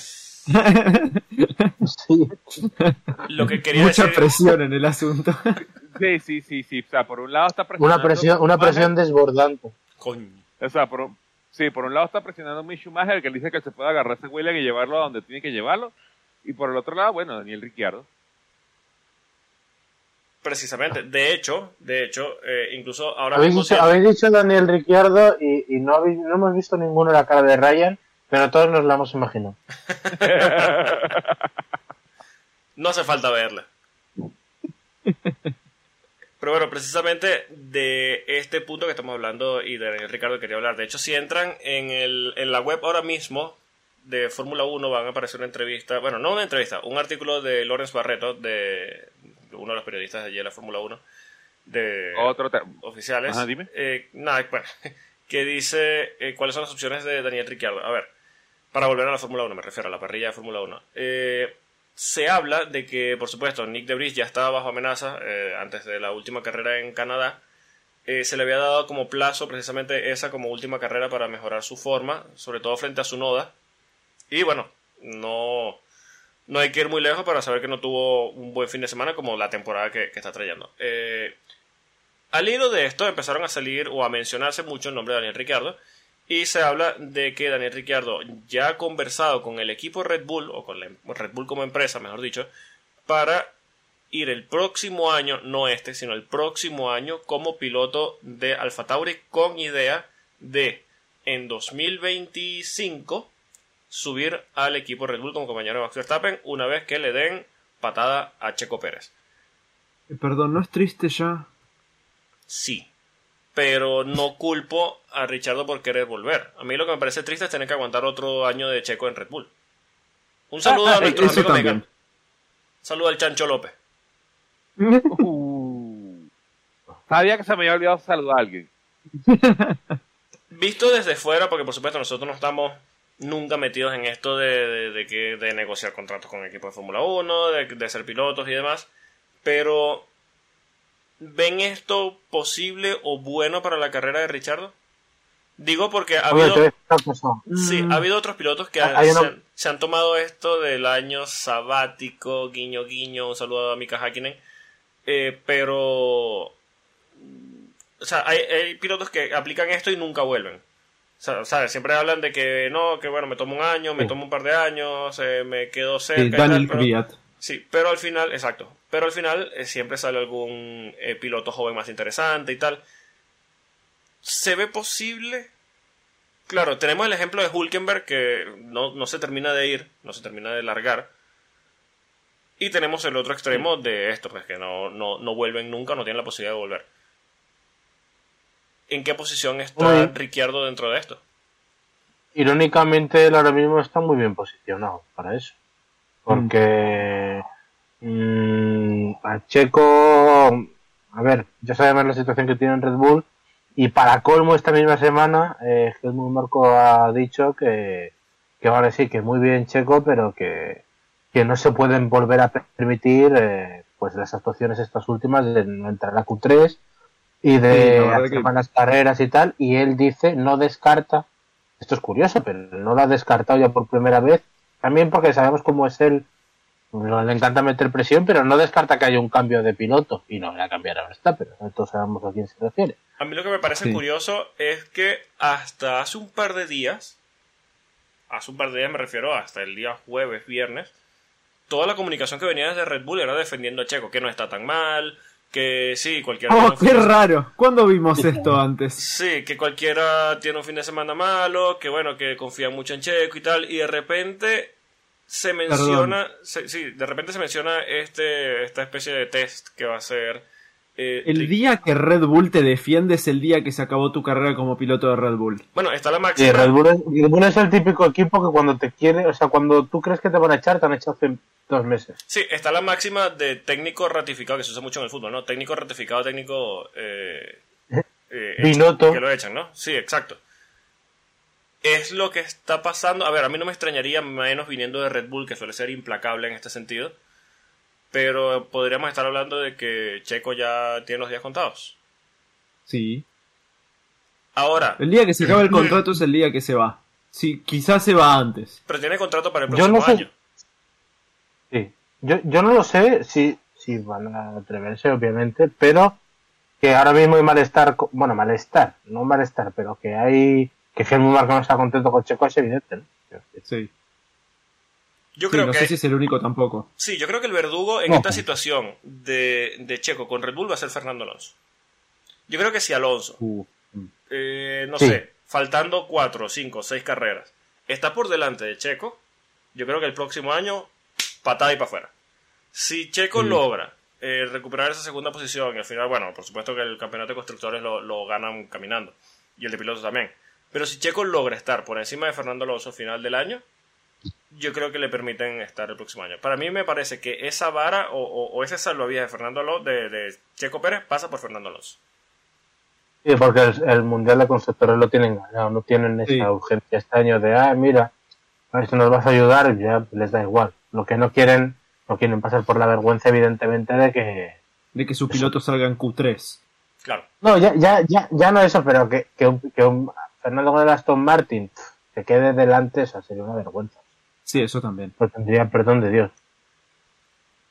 B: Sí.
A: Lo que quería
C: Mucha
A: decir...
C: presión en el asunto.
D: Sí, sí, sí, sí. O sea, por un lado está presionando.
B: Una presión, una presión desbordante.
A: Coño.
D: O sea, por un- sí, por un lado está presionando a Schumacher, que dice que se puede agarrar a ese William y llevarlo a donde tiene que llevarlo. Y por el otro lado, bueno, Daniel Ricciardo.
A: Precisamente. De hecho, de hecho, eh, incluso ahora
B: Habéis
A: mismo...
B: dicho, habéis dicho Daniel Ricciardo y, y no, habéis- no hemos visto ninguno la cara de Ryan, pero todos nos la hemos imaginado.
A: No hace falta verla. Pero bueno, precisamente de este punto que estamos hablando y de Daniel Ricardo quería hablar. De hecho, si entran en, el, en la web ahora mismo de Fórmula 1 van a aparecer una entrevista, bueno, no una entrevista, un artículo de Lawrence Barreto, de uno de los periodistas de allí de la Fórmula 1, de
D: Otro
A: oficiales.
D: Ajá, dime.
A: Eh, nada, bueno, que dice eh, cuáles son las opciones de Daniel Ricciardo. A ver, para volver a la Fórmula 1, me refiero a la parrilla de Fórmula 1. Eh, se habla de que, por supuesto, Nick Debris ya estaba bajo amenaza antes de la última carrera en Canadá. Se le había dado como plazo precisamente esa como última carrera para mejorar su forma, sobre todo frente a su Noda. Y bueno, no, no hay que ir muy lejos para saber que no tuvo un buen fin de semana como la temporada que, está trayendo. Eh, al hilo de esto empezaron a salir o a mencionarse mucho el nombre de Daniel Ricciardo y se habla de que Daniel Ricciardo ya ha conversado con el equipo Red Bull o con la em- Red Bull como empresa, mejor dicho, para ir el próximo año, no este, sino el próximo año como piloto de Alfa Tauri con idea de en 2025 subir al equipo Red Bull como compañero de Max Verstappen una vez que le den patada a Checo Pérez.
C: Eh, Perdón, ¿no es triste ya?
A: Sí. Pero no culpo a Richardo por querer volver. A mí lo que me parece triste es tener que aguantar otro año de Checo en Red Bull. Un saludo a
C: Eh,
A: nuestros
C: eso
A: amigos
C: también.
A: mexicanos. Saludo al Chancho López.
D: Uh. Sabía que se me había olvidado saludar a alguien.
A: Visto desde fuera, porque por supuesto nosotros no estamos nunca metidos en esto de, de- de que, de negociar contratos con equipos de Fórmula 1, de, de ser pilotos y demás, pero ¿ven esto posible o bueno para la carrera de Richardo? Digo porque ha
B: Oye,
A: habido... Sí,
C: Mm.
A: ha habido otros pilotos que han-
B: hay una-
A: se, han, se han tomado esto del año sabático, guiño guiño, un saludo a Mika Hakkinen, eh, pero... O sea, hay, hay pilotos que aplican esto y nunca vuelven. ¿Sabes? Siempre hablan de que no, que bueno, me tomo un año, me
B: Sí.
A: tomo un par de años, eh, me quedo cerca.
C: Daniel
A: pero-. Sí, pero al final, exacto. Pero al final eh, siempre sale algún eh, piloto joven más interesante y tal. ¿Se ve posible? Claro, tenemos el ejemplo de Hulkenberg que no, no se termina de ir, no se termina de largar. Y tenemos el otro extremo de esto, pues que no, no, no vuelven nunca, no tienen la posibilidad de volver. ¿En qué posición está. Ricciardo dentro de esto?
B: Irónicamente, él ahora mismo está muy bien posicionado para eso. Porque mm, a Checo, a ver, ya sabemos la situación que tiene en Red Bull. Y para colmo, esta misma semana, eh, Helmut Marco ha dicho que, que vale, sí, que muy bien Checo, pero que, que no se pueden volver a permitir eh, pues las actuaciones estas últimas de no entrar a Q3 y
C: Sí,
B: de hacer
C: que-
B: malas carreras y tal. Y él dice, no descarta esto es curioso, pero no lo ha descartado ya por primera vez. También porque sabemos cómo es él No, le encanta meter presión, pero no descarta que haya un cambio de piloto. Y no voy a cambiar a Verstappen, pero todos sabemos a quién se refiere.
A: A mí lo que me parece
C: Sí.
A: curioso es que hasta hace un par de días, hace un par de días me refiero hasta el día jueves, viernes, toda la comunicación que venía desde Red Bull era defendiendo a Checo, que no está tan mal, que sí, cualquiera
C: Oh, qué raro. ¿Cuándo vimos esto antes?
A: Sí, que cualquiera tiene un fin de semana malo, que bueno, que confía mucho en Checo y tal, y de repente se menciona, se- sí, de repente se menciona este, esta especie de test que va a ser... eh,
C: El día que Red Bull te defiende es el día que se acabó tu carrera como piloto de Red Bull.
A: Bueno, está la
B: Sí,
A: máxima...
B: Red Bull, es, Red Bull es el típico equipo que cuando te quiere, o sea, cuando tú crees que te van a echar, te han echado hace dos meses.
A: Sí, está la máxima de técnico ratificado, que se usa mucho en el fútbol, ¿no? Técnico ratificado, técnico... Eh, eh. Que lo echan, ¿no? Sí, exacto. Es lo que está pasando. A ver, a mí no me extrañaría menos viniendo de Red Bull, que suele ser implacable en este sentido. Pero podríamos estar hablando de que Checo ya tiene los días contados.
C: Sí.
A: Ahora,
C: El día que se acaba el contrato es el día que se va. Sí, quizás se va antes.
A: pero tiene contrato para el
B: Yo
A: próximo
B: no sé-
A: año.
B: Sí. Yo, yo no lo sé si, si van a atreverse, obviamente, pero que ahora mismo hay malestar, bueno, malestar, no malestar, pero que hay, que Helmut Marko no está contento con Checo es evidente, ¿no?
C: Sí.
A: Yo
C: Sí,
A: creo
C: no
A: que
C: sé si es el único tampoco.
A: Sí, yo creo que el verdugo en
B: Ojo.
A: esta situación de, de Checo con Red Bull va a ser Fernando Alonso. Yo creo que si Alonso,
C: Uh,
A: eh, no
B: Sí.
A: sé, faltando cuatro, cinco, seis carreras, está por delante de Checo, yo creo que el próximo año, patada y para afuera. Si Checo logra eh, recuperar esa segunda posición, y al final, bueno, por supuesto que el campeonato de constructores lo, lo ganan caminando, y el de pilotos también. Pero si Checo logra estar por encima de Fernando Alonso al final del año, yo creo que le permiten estar el próximo año. Para mí me parece que esa vara o, o, o ese salvavidas de Fernando Alonso, de, de Checo Pérez, pasa por Fernando Alonso.
B: Sí, porque el, el Mundial de Constructores lo tienen ganado, no tienen esa
C: Sí.
B: urgencia este año de, ah, mira, a ver si nos vas a ayudar, ya les da igual. Lo que no quieren, no quieren pasar por la vergüenza, evidentemente, de que...
C: de que su piloto salga en Q3.
A: Claro.
B: No, ya, ya, ya, ya no eso, pero que, que, un, que un Fernando con el Aston Martin que quede delante, o sea, sería una vergüenza.
C: Sí, eso también.
B: Pues tendría perdón de Dios.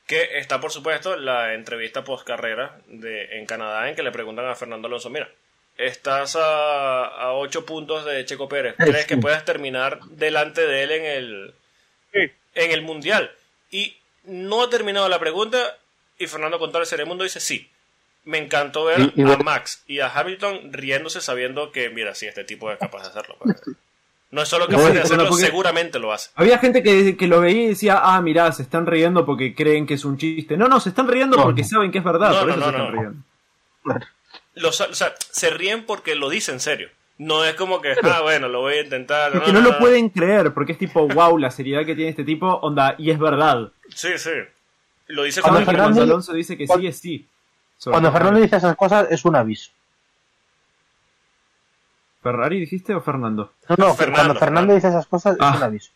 A: Que está, por supuesto, la entrevista post carrera de, en Canadá en que le preguntan a Fernando Alonso, mira, estás a, a 8 puntos de Checo Pérez, ¿crees
B: sí.
A: que puedas terminar delante de él en el,
D: Sí.
A: en el Mundial? Y no ha terminado la pregunta y Fernando con todo el Ceremundo dice sí. Me encantó ver
B: Y- y
A: a Max y a Hamilton riéndose sabiendo que, mira, sí, este tipo es capaz de hacerlo. pues. No es solo capaz de hacerlo,
C: porque-
A: seguramente lo hace.
C: Había gente que, que lo veía y decía, ah, mirá, se están riendo porque creen que es un chiste. No, no, se están riendo
B: No,
C: porque
B: no.
C: saben que es verdad,
A: No,
C: por
A: no,
C: eso
A: no,
C: se están
A: no.
C: riendo.
A: Los- o sea, se ríen porque lo dice en serio. No es como que, ah, bueno, lo voy a intentar.
C: Porque no, lo pueden creer, porque es tipo, wow, la seriedad que tiene este tipo, onda, y es verdad.
A: Sí, sí. Lo dice
B: Cuando
C: que
B: Fernando-
C: Alonso dice que
B: cuando-
C: sí, es sí. Sobre
B: Cuando Fernando dice esas cosas es un aviso.
C: ¿Ferrari dijiste o Fernando?
B: No, no,
A: Fernando,
B: cuando Fernando dice esas cosas
C: Ah.
B: es un aviso.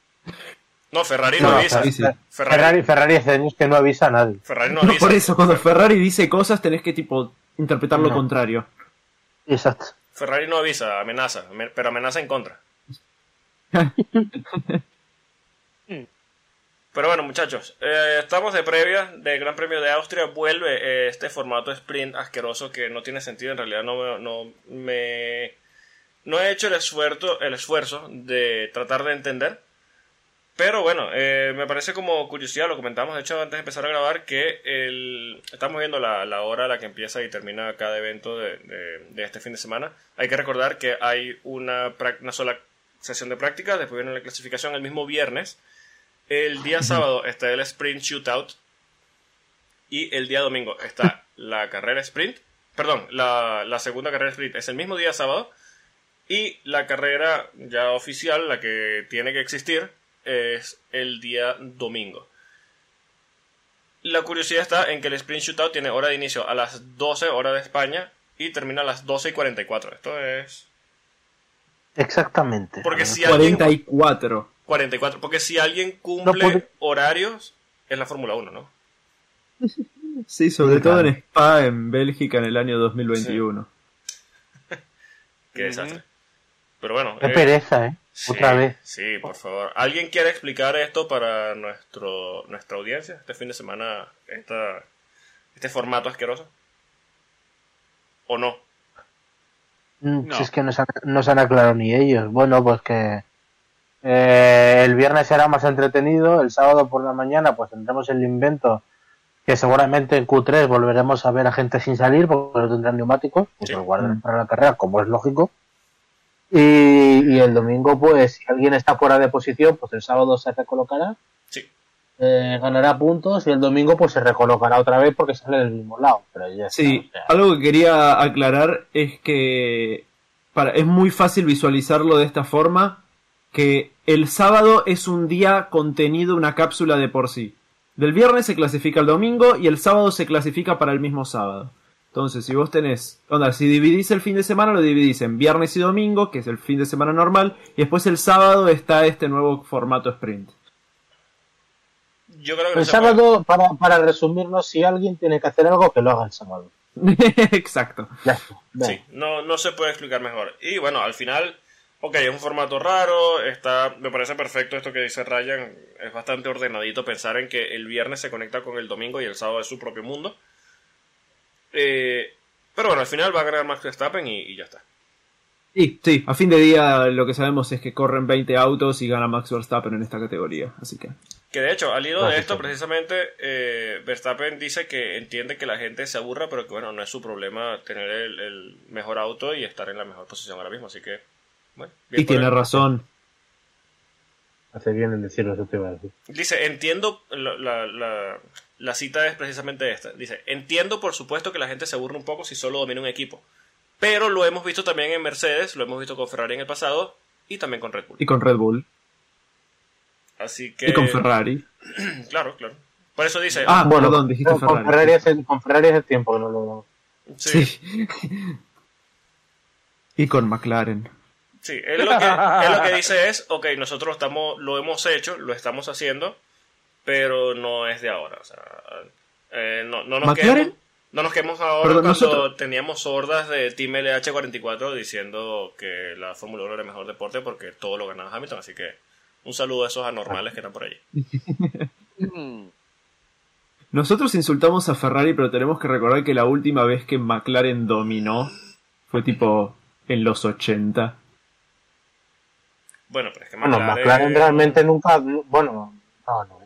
A: No, Ferrari no,
B: No,
A: avisa.
C: sí.
A: Ferrari,
B: Ferrari, Ferrari hace años que no avisa a nadie.
A: Ferrari no
C: No,
A: avisa.
C: por eso, cuando Ferrari dice cosas tenés que tipo interpretar lo contrario.
B: Exacto.
A: Ferrari no avisa, amenaza, me- pero amenaza en contra. Pero bueno, muchachos, eh, estamos de previa del Gran Premio de Austria. Vuelve eh, este formato sprint asqueroso que no tiene sentido. En realidad, no me. No he hecho el esfuerzo, el esfuerzo de tratar de entender. Pero bueno, eh, me parece como curiosidad, lo comentamos de hecho antes de empezar a grabar, que el, estamos viendo la, la hora a la que empieza y termina cada evento de, de- este fin de semana. Hay que recordar que hay una, una sola sesión de práctica, después viene la clasificación el mismo viernes. El día sábado está el sprint shootout y el día domingo está la carrera sprint. Perdón, la, la segunda carrera sprint es el mismo día sábado y la carrera ya oficial, la que tiene que existir, es el día domingo. La curiosidad está en que el sprint shootout tiene hora de inicio a las 12 horas de España y termina a las 12 y 44. Esto es
B: Exactamente.
A: Porque si alguien
C: 44.
A: 44, porque si alguien cumple
B: No puede-
A: horarios es la Fórmula 1, ¿no?
C: Sí, sobre
B: Sí,
C: todo
B: claro.
C: en Spa, en Bélgica, en el año 2021.
A: Qué
D: Ujú.
A: desastre. Pero bueno,
B: Qué
A: eh,
B: pereza, ¿eh?
A: Sí,
B: Otra vez.
A: Sí, por favor. ¿Alguien quiere explicar esto para nuestro nuestra audiencia este fin de semana? Esta, este formato asqueroso. ¿O no?
B: Mm,
D: No.
B: Si es que no se, han, no se han aclarado ni ellos. Bueno, pues que eh, el viernes será más entretenido, el sábado por la mañana pues tendremos el invento que seguramente en Q3 volveremos a ver a gente sin salir porque no tendrán neumáticos, pues
A: Sí.
B: los guardarán para la carrera, como es lógico. Y, y el domingo, pues, si alguien está fuera de posición, pues el sábado se recolocará,
A: Sí.
B: eh, ganará puntos y el domingo, pues se recolocará otra vez porque sale del mismo lado. Pero ya está,
C: Sí,
B: o sea,
C: algo que quería aclarar es que para, es muy fácil visualizarlo de esta forma, que el sábado es un día contenido, una cápsula de por sí. Del viernes se clasifica el domingo y el sábado se clasifica para el mismo sábado. Entonces, si vos tenés, onda, si dividís el fin de semana, lo dividís en viernes y domingo, que es el fin de semana normal, y después el sábado está este nuevo formato sprint.
A: Yo creo que no
B: el sábado, para, para resumirnos, si alguien tiene que hacer algo, que lo haga el sábado.
C: Exacto.
A: Sí, no, no se puede explicar mejor. Y bueno, al final, ok, es un formato raro, está, me parece perfecto esto que dice Ryan, es bastante ordenadito pensar en que el viernes se conecta con el domingo y el sábado es su propio mundo. Eh, pero bueno, al final va a ganar Max Verstappen y, y ya está.
C: Y sí, a fin de día lo que sabemos es que corren 20 autos y gana Max Verstappen en esta categoría. Así que.
A: Que de hecho, al hilo de esto, precisamente, eh, Verstappen dice que entiende que la gente se aburra, pero que bueno, no es su problema tener el, el mejor auto y estar en la mejor posición ahora mismo. Así que, bueno, bien
C: Y tiene
A: él.
C: razón.
B: Hace bien en decirlo, eso te iba a decir.
A: Dice, entiendo, la, la, la, la cita es precisamente esta. Dice, entiendo por supuesto que la gente se aburre un poco si solo domina un equipo. Pero lo hemos visto también en Mercedes, lo hemos visto con Ferrari en el pasado y también con Red Bull.
C: Y con Red Bull.
A: Así que...
C: Y con Ferrari.
A: Claro, claro. Por eso dice...
C: Ah,
B: Bueno,
C: perdón, dijiste
B: con, con
C: Ferrari.
B: Ferrari hace, con Ferrari hace tiempo que no lo
A: sí,
C: Sí. y con McLaren.
A: sí, él lo, que, él lo que dice es, ok, nosotros estamos, lo hemos hecho, lo estamos haciendo, pero no es de ahora. O sea, eh, no, no nos
C: ¿McLaren?
A: quedemos... No nos quedemos ahora
C: Perdón,
A: cuando
C: nosotros-
A: teníamos hordas de Team LH44 diciendo que la Fórmula 1 era el mejor deporte porque todo lo ganaba Hamilton. Así que un saludo a esos anormales que están por allí.
C: Nosotros insultamos a Ferrari, pero tenemos que recordar que la última vez que McLaren dominó fue tipo en los 80.
A: Bueno, pero es que
B: Bueno,
A: McLaren...
B: McLaren realmente nunca. Bueno, no, 90.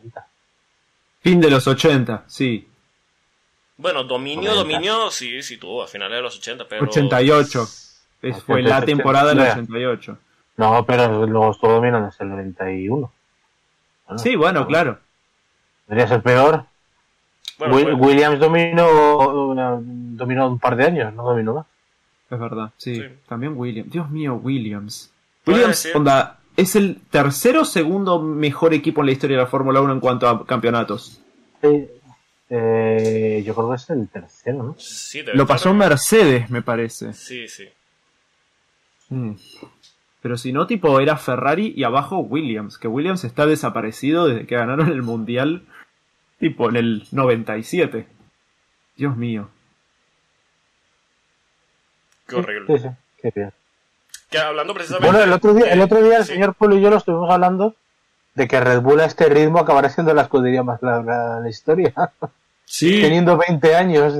C: Fin de los 80, sí.
A: Bueno, dominio,
B: 90.
A: dominio, sí, sí tuvo a finales de los 80, pero...
C: 88. Es- fue la
B: 88,
C: temporada del
B: vea.
C: 88.
B: No, pero luego todo dominan desde el 91. Bueno,
C: Sí, bueno, claro.
B: Debería ser peor.
A: Bueno,
B: Wi-
A: pues,
B: Williams dominó, dominó un par de años, no dominó más.
C: Es verdad, sí.
A: Sí.
C: También Williams. Dios mío, Williams. Williams, onda, es el tercer o segundo mejor equipo en la historia de la Fórmula 1 en cuanto a campeonatos.
B: Sí. Eh, yo creo que es el tercero, ¿no?
A: sí, debe
C: Lo
A: estar-
C: pasó Mercedes, me parece.
A: Sí, sí.
C: Mm. Pero si no, tipo, era Ferrari y abajo Williams. Que Williams está desaparecido desde que ganaron el Mundial, tipo, en el 97. Dios mío.
A: Qué horrible.
B: Sí, sí, qué bien.
A: Que hablando precisamente...
B: Bueno, el otro día, el otro día el
A: Sí.
B: señor Pulo y yo lo estuvimos hablando de que Red Bull a este ritmo acabará siendo la escudería más larga de la historia,
C: Sí.
B: teniendo 20 años.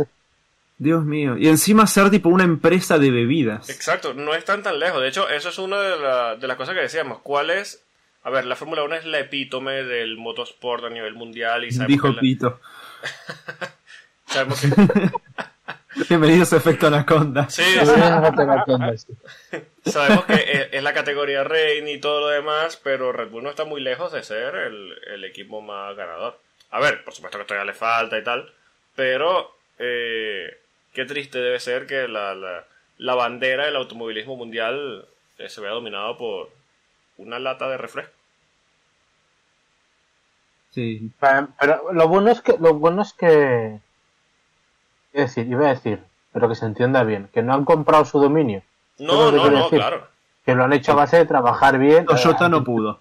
C: Dios mío. Y encima ser tipo una empresa de bebidas.
A: Exacto, no están tan lejos. De hecho, eso es una de, la- de las cosas que decíamos. ¿Cuál es? A ver, la Fórmula 1 es la epítome del motorsport a nivel mundial y sabemos
C: Dijo
A: que, la-
C: Pito.
A: sabemos que-
C: Bienvenidos a Efecto Anaconda.
A: sí, sí, sabemos que es, la categoría reina y todo lo demás, pero Red Bull no está muy lejos de ser el, el equipo más ganador. A ver, por supuesto que todavía le falta y tal, pero eh, qué triste debe ser que la, la, la bandera del automovilismo mundial eh, se vea dominado por una lata de refresco.
C: Sí.
B: Pero pero lo bueno es que, lo bueno es que, es decir, iba a decir, pero que se entienda bien, que no han comprado su dominio,
A: No, no,
B: quiero
A: no,
B: decir.
A: claro,
B: que lo han hecho a base de trabajar bien.
C: Toyota
B: Eh,
C: no pudo.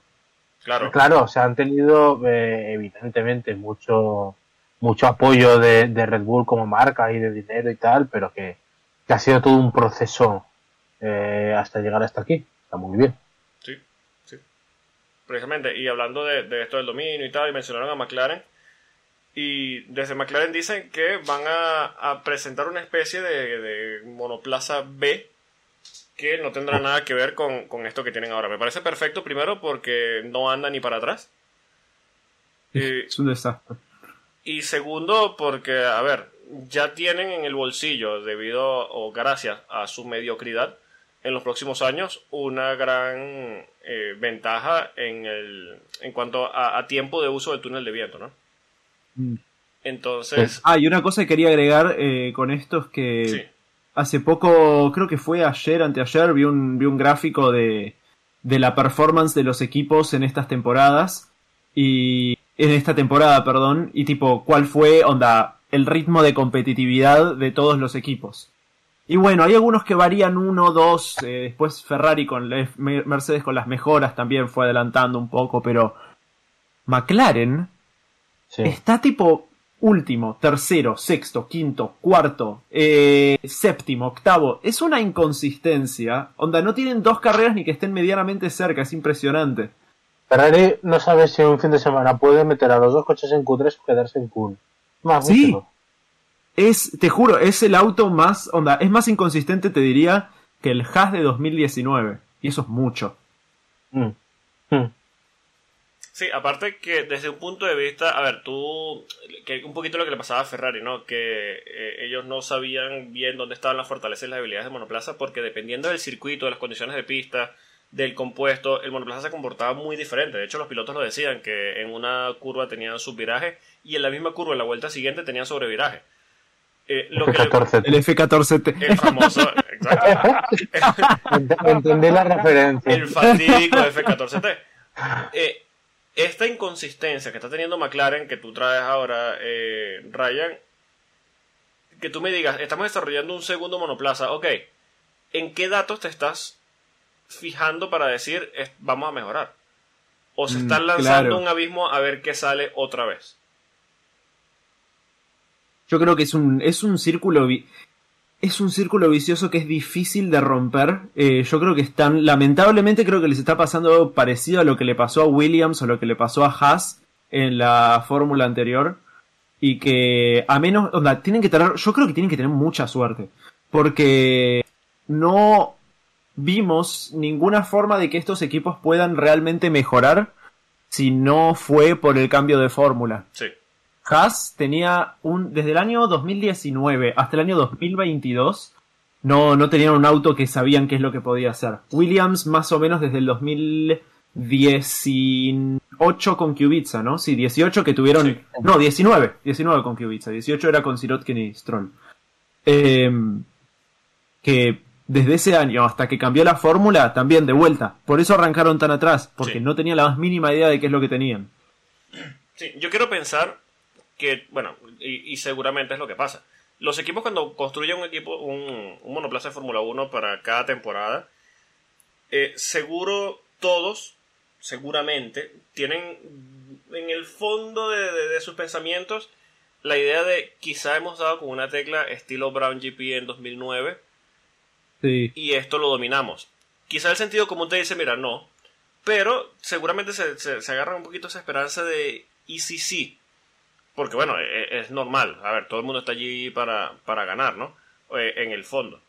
A: claro.
B: Claro, o sea, han tenido eh, evidentemente mucho mucho apoyo de, de Red Bull como marca y de dinero y tal, pero que, que ha sido todo un proceso eh, hasta llegar hasta aquí. Está muy bien.
A: Sí, precisamente, y hablando de, de esto del dominio y tal, y mencionaron a McLaren, y desde McLaren dicen que van a, a presentar una especie de, de monoplaza B que no tendrá nada que ver con, con esto que tienen ahora. Me parece perfecto, primero, porque no anda ni para atrás. Y,
C: Es un desastre.
A: y segundo, porque, a ver, ya tienen en el bolsillo, debido o gracias a su mediocridad, en los próximos años, una gran eh, ventaja en, el, en cuanto a, a tiempo de uso del túnel de viento, ¿no?
C: Mm.
A: Entonces,
C: Ah, y una cosa que quería agregar eh, con esto es que
A: sí,
C: hace poco, creo que fue ayer, anteayer, vi un, vi un gráfico de, de la performance de los equipos en estas temporadas. Y. En esta temporada, perdón. Y tipo, cuál fue, onda, el ritmo de competitividad de todos los equipos. Y bueno, hay algunos que varían uno, dos. eh, después Ferrari con Mercedes con las mejoras también fue adelantando un poco, pero. McLaren
B: Sí.
C: está tipo último, tercero, sexto, quinto, cuarto, eh, séptimo, octavo. Es una inconsistencia. Onda, no tienen dos carreras ni que estén medianamente cerca, es impresionante.
B: Ferrari no sabe si un fin de semana puede meter a los dos coches en Q3 o quedarse en Q1. Más
C: Sí. Es, te juro, es el auto más, onda, es más inconsistente, te diría, que el Haas de 2019. Y eso es mucho.
B: Mm. Mm.
A: Sí, aparte que desde un punto de vista, a ver, tú, que un poquito lo que le pasaba a Ferrari, ¿no? Que eh, ellos no sabían bien dónde estaban las fortalezas y las habilidades de monoplaza, porque dependiendo del circuito, de las condiciones de pista, del compuesto, el monoplaza se comportaba muy diferente. De hecho, los pilotos lo decían, que en una curva tenían subviraje y en la misma curva, en la vuelta siguiente, tenían sobreviraje. Eh, lo que le-
B: F14.
C: El F14T.
A: el famoso, exacto,
B: Ent- Entendí la referencia.
A: el fatídico F14T. Eh, esta inconsistencia que está teniendo McLaren, que tú traes ahora, eh, Ryan, que tú me digas, estamos desarrollando un segundo monoplaza, ok, ¿en qué datos te estás fijando para decir es- vamos a mejorar? ¿O se
C: Mm,
A: están lanzando
C: claro.
A: un abismo a ver qué sale otra vez?
C: Yo creo que es un, es un círculo es un círculo vicioso que es difícil de romper. Eh, yo creo que están, lamentablemente creo que les está pasando algo parecido a lo que le pasó a Williams o lo que le pasó a Haas en la fórmula anterior. Y que a menos, onda, tienen que tener, yo creo que tienen que tener mucha suerte. Porque no vimos ninguna forma de que estos equipos puedan realmente mejorar si no fue por el cambio de fórmula.
A: Sí.
C: Haas tenía un. Desde el año 2019 hasta el año 2022. No, no tenían un auto que sabían qué es lo que podía hacer. Williams, más o menos desde el 2018 con Kubica, ¿no? Sí, 18 que tuvieron.
A: Sí.
C: No, 19. 19 con Kubica. 18 era con Sirotkin y Stroll. Em, que desde ese año hasta que cambió la fórmula, también de vuelta. Por eso arrancaron tan atrás, porque
A: Sí.
C: no tenían la más mínima idea de qué es lo que tenían.
A: Sí, yo quiero pensar que, bueno, y, y seguramente es lo que pasa. Los equipos cuando construyen un equipo, un, un monoplaza de Fórmula 1 para cada temporada, eh, seguro todos, seguramente, tienen en el fondo de, de- de sus pensamientos la idea de quizá hemos dado con una tecla estilo Brown GP en 2009
C: Sí.
A: y esto lo dominamos. Quizá el sentido común te dice, mira, no, pero seguramente se, se, se agarra un poquito esa esperanza de, ¿y si sí? Porque bueno, e- es, normal, a ver, todo el mundo está allí para, para ganar, ¿no? Eh, en el fondo.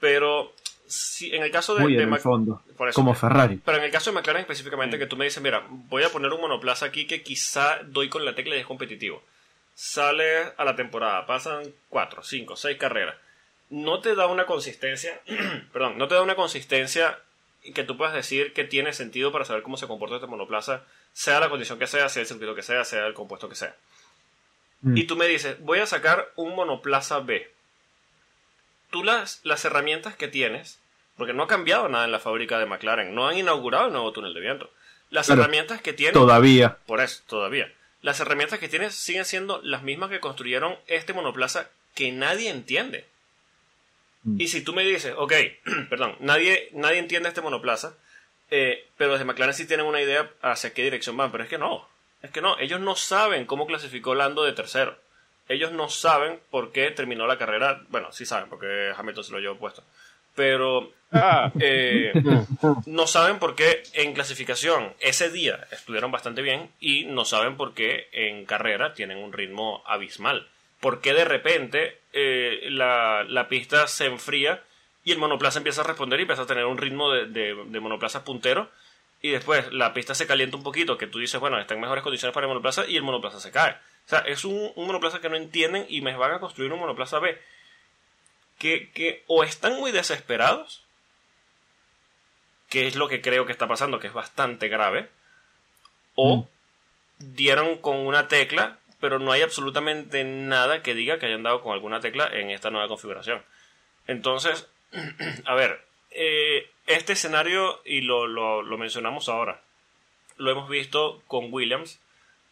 A: Pero si, en el caso de...
C: Muy
A: de
C: en el fondo.
A: por eso,
C: Como Ferrari.
A: Pero en el caso de McLaren específicamente, que tú me dices, mira, voy a poner un monoplaza aquí que quizá doy con la tecla y es competitivo. Sale a la temporada, pasan 4, 5, 6 carreras. No te da una consistencia, perdón, no te da una consistencia que tú puedas decir que tiene sentido para saber cómo se comporta este monoplaza, sea la condición que sea, sea el circuito que sea, sea el compuesto que sea.
C: Mm.
A: Y tú me dices, voy a sacar un monoplaza B. Tú las, las herramientas que tienes, porque no ha cambiado nada en la fábrica de McLaren, no han inaugurado el nuevo túnel de viento. Las herramientas que tienes,
C: Todavía.
A: por eso, todavía. Las herramientas que tienes siguen siendo las mismas que construyeron este monoplaza que nadie entiende.
C: Mm.
A: Y si tú me dices, ok, perdón, nadie, nadie entiende este monoplaza, eh, pero desde McLaren sí tienen una idea hacia qué dirección van, pero es que no, es que no, ellos no saben cómo clasificó Lando de tercero. Ellos no saben por qué terminó la carrera, bueno, sí saben, porque Hamilton se lo llevó puesto. pero
D: Ah,
A: eh, no saben por qué en clasificación ese día estuvieron bastante bien y no saben por qué en carrera tienen un ritmo abismal. ¿Por qué de repente eh, la, la pista se enfría y el monoplaza empieza a responder y empieza a tener un ritmo de, de, de monoplaza puntero? Y después la pista se calienta un poquito, que tú dices, bueno, está en mejores condiciones para el monoplaza y el monoplaza se cae. O sea, es un, un monoplaza que no entienden y me van a construir un monoplaza B. Que, que o están muy desesperados que es lo que creo que está pasando, que es bastante grave, o dieron con una tecla, pero no hay absolutamente nada que diga que hayan dado con alguna tecla en esta nueva configuración. Entonces, a ver, este escenario, y lo, lo, lo mencionamos ahora, lo hemos visto con Williams,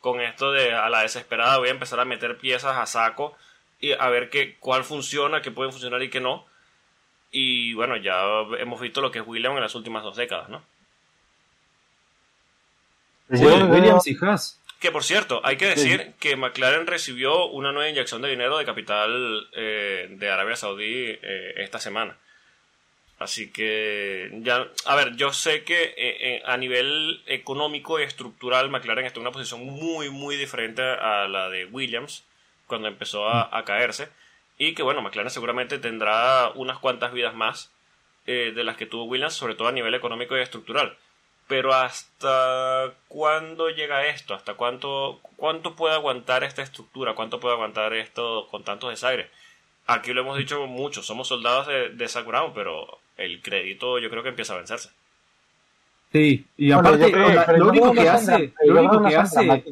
A: con esto de a la desesperada voy a empezar a meter piezas a saco y a ver qué, cuál funciona, qué puede funcionar y qué no. Y bueno, ya hemos visto lo que es Williams en las últimas dos décadas, ¿no?
C: Sí, Williams y Haas.
A: Que por cierto, hay que decir que McLaren recibió una nueva inyección de dinero de capital eh, de Arabia Saudí eh, esta semana. Así que ya, a ver, yo sé que eh, eh, a nivel económico y estructural McLaren está en una posición muy, muy diferente a la de Williams cuando empezó a, a caerse. Y que bueno, McLaren seguramente tendrá unas cuantas vidas más eh, de las que tuvo Williams, sobre todo a nivel económico y estructural. Pero ¿hasta cuándo llega esto? ¿Hasta cuánto, cuánto puede aguantar esta estructura? ¿Cuánto puede aguantar esto con tantos desaires? Aquí lo hemos dicho mucho, somos soldados de, de Brown, pero el crédito yo creo que empieza a vencerse.
C: Sí, y
B: Bueno,
C: aparte,
B: creo- pero
C: lo único que hace, lo único que hace.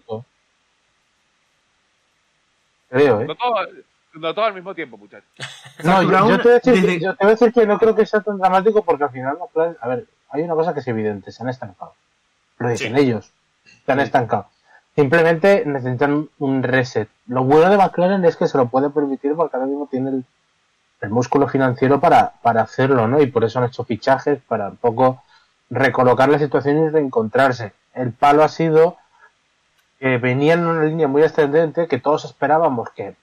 B: Creo, ¿eh?
D: no, todo, no todo al mismo tiempo, muchachos.
B: No, yo, yo te voy a decir,
C: desde-
B: yo te voy a decir que no creo que sea tan dramático porque al final McLaren- a ver, hay una cosa que es evidente, se han estancado. Lo dicen
A: Sí.
B: ellos, se han estancado. Simplemente necesitan un reset. Lo bueno de McLaren es que se lo puede permitir porque ahora mismo tiene el, el músculo financiero para, para hacerlo, ¿no? Y por eso han hecho fichajes para un poco recolocar la situación y reencontrarse. El palo ha sido que venían en una línea muy ascendente que todos esperábamos que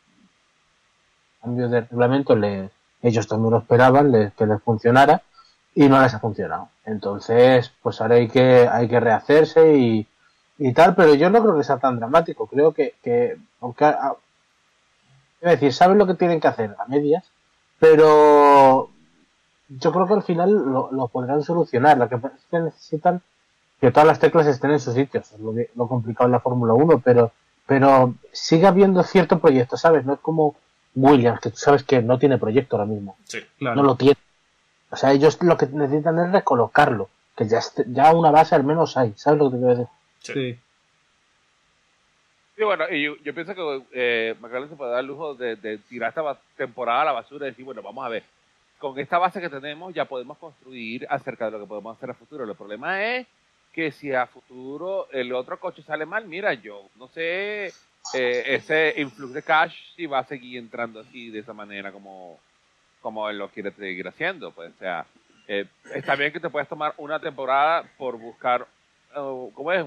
B: cambio de reglamento le, ellos también lo esperaban que les funcionara y no les ha funcionado. Entonces, pues ahora hay que, hay que rehacerse y, y tal, pero yo no creo que sea tan dramático. Creo que, que aunque, a- es decir, saben lo que tienen que hacer a medias, pero yo creo que al final lo, lo podrán solucionar. Lo que pasa es que necesitan que todas las teclas estén en sus sitios. Es lo, que- lo complicado en la Fórmula 1, pero, pero sigue habiendo cierto proyecto, ¿sabes? No es como Williams, que tú sabes que no tiene proyecto ahora mismo.
A: Sí.
C: claro,
B: No lo tiene. O sea, ellos lo que necesitan es recolocarlo. Que ya, esté- ya una base al menos hay. ¿Sabes lo que te quiero decir?
C: sí.
D: Sí, bueno, y yo, yo pienso que eh, McLaren se puede dar el lujo de, tirar esta temporada a la basura y decir, bueno, vamos a ver, con esta base que tenemos ya podemos construir acerca de lo que podemos hacer a futuro. El problema es que si a futuro el otro coche sale mal, mira, yo no sé eh, ese influx de cash si va a seguir entrando así de esa manera como, como él lo quiere seguir haciendo. Pues, o sea, eh, está bien que te puedes tomar una temporada por buscar, eh, ¿cómo es?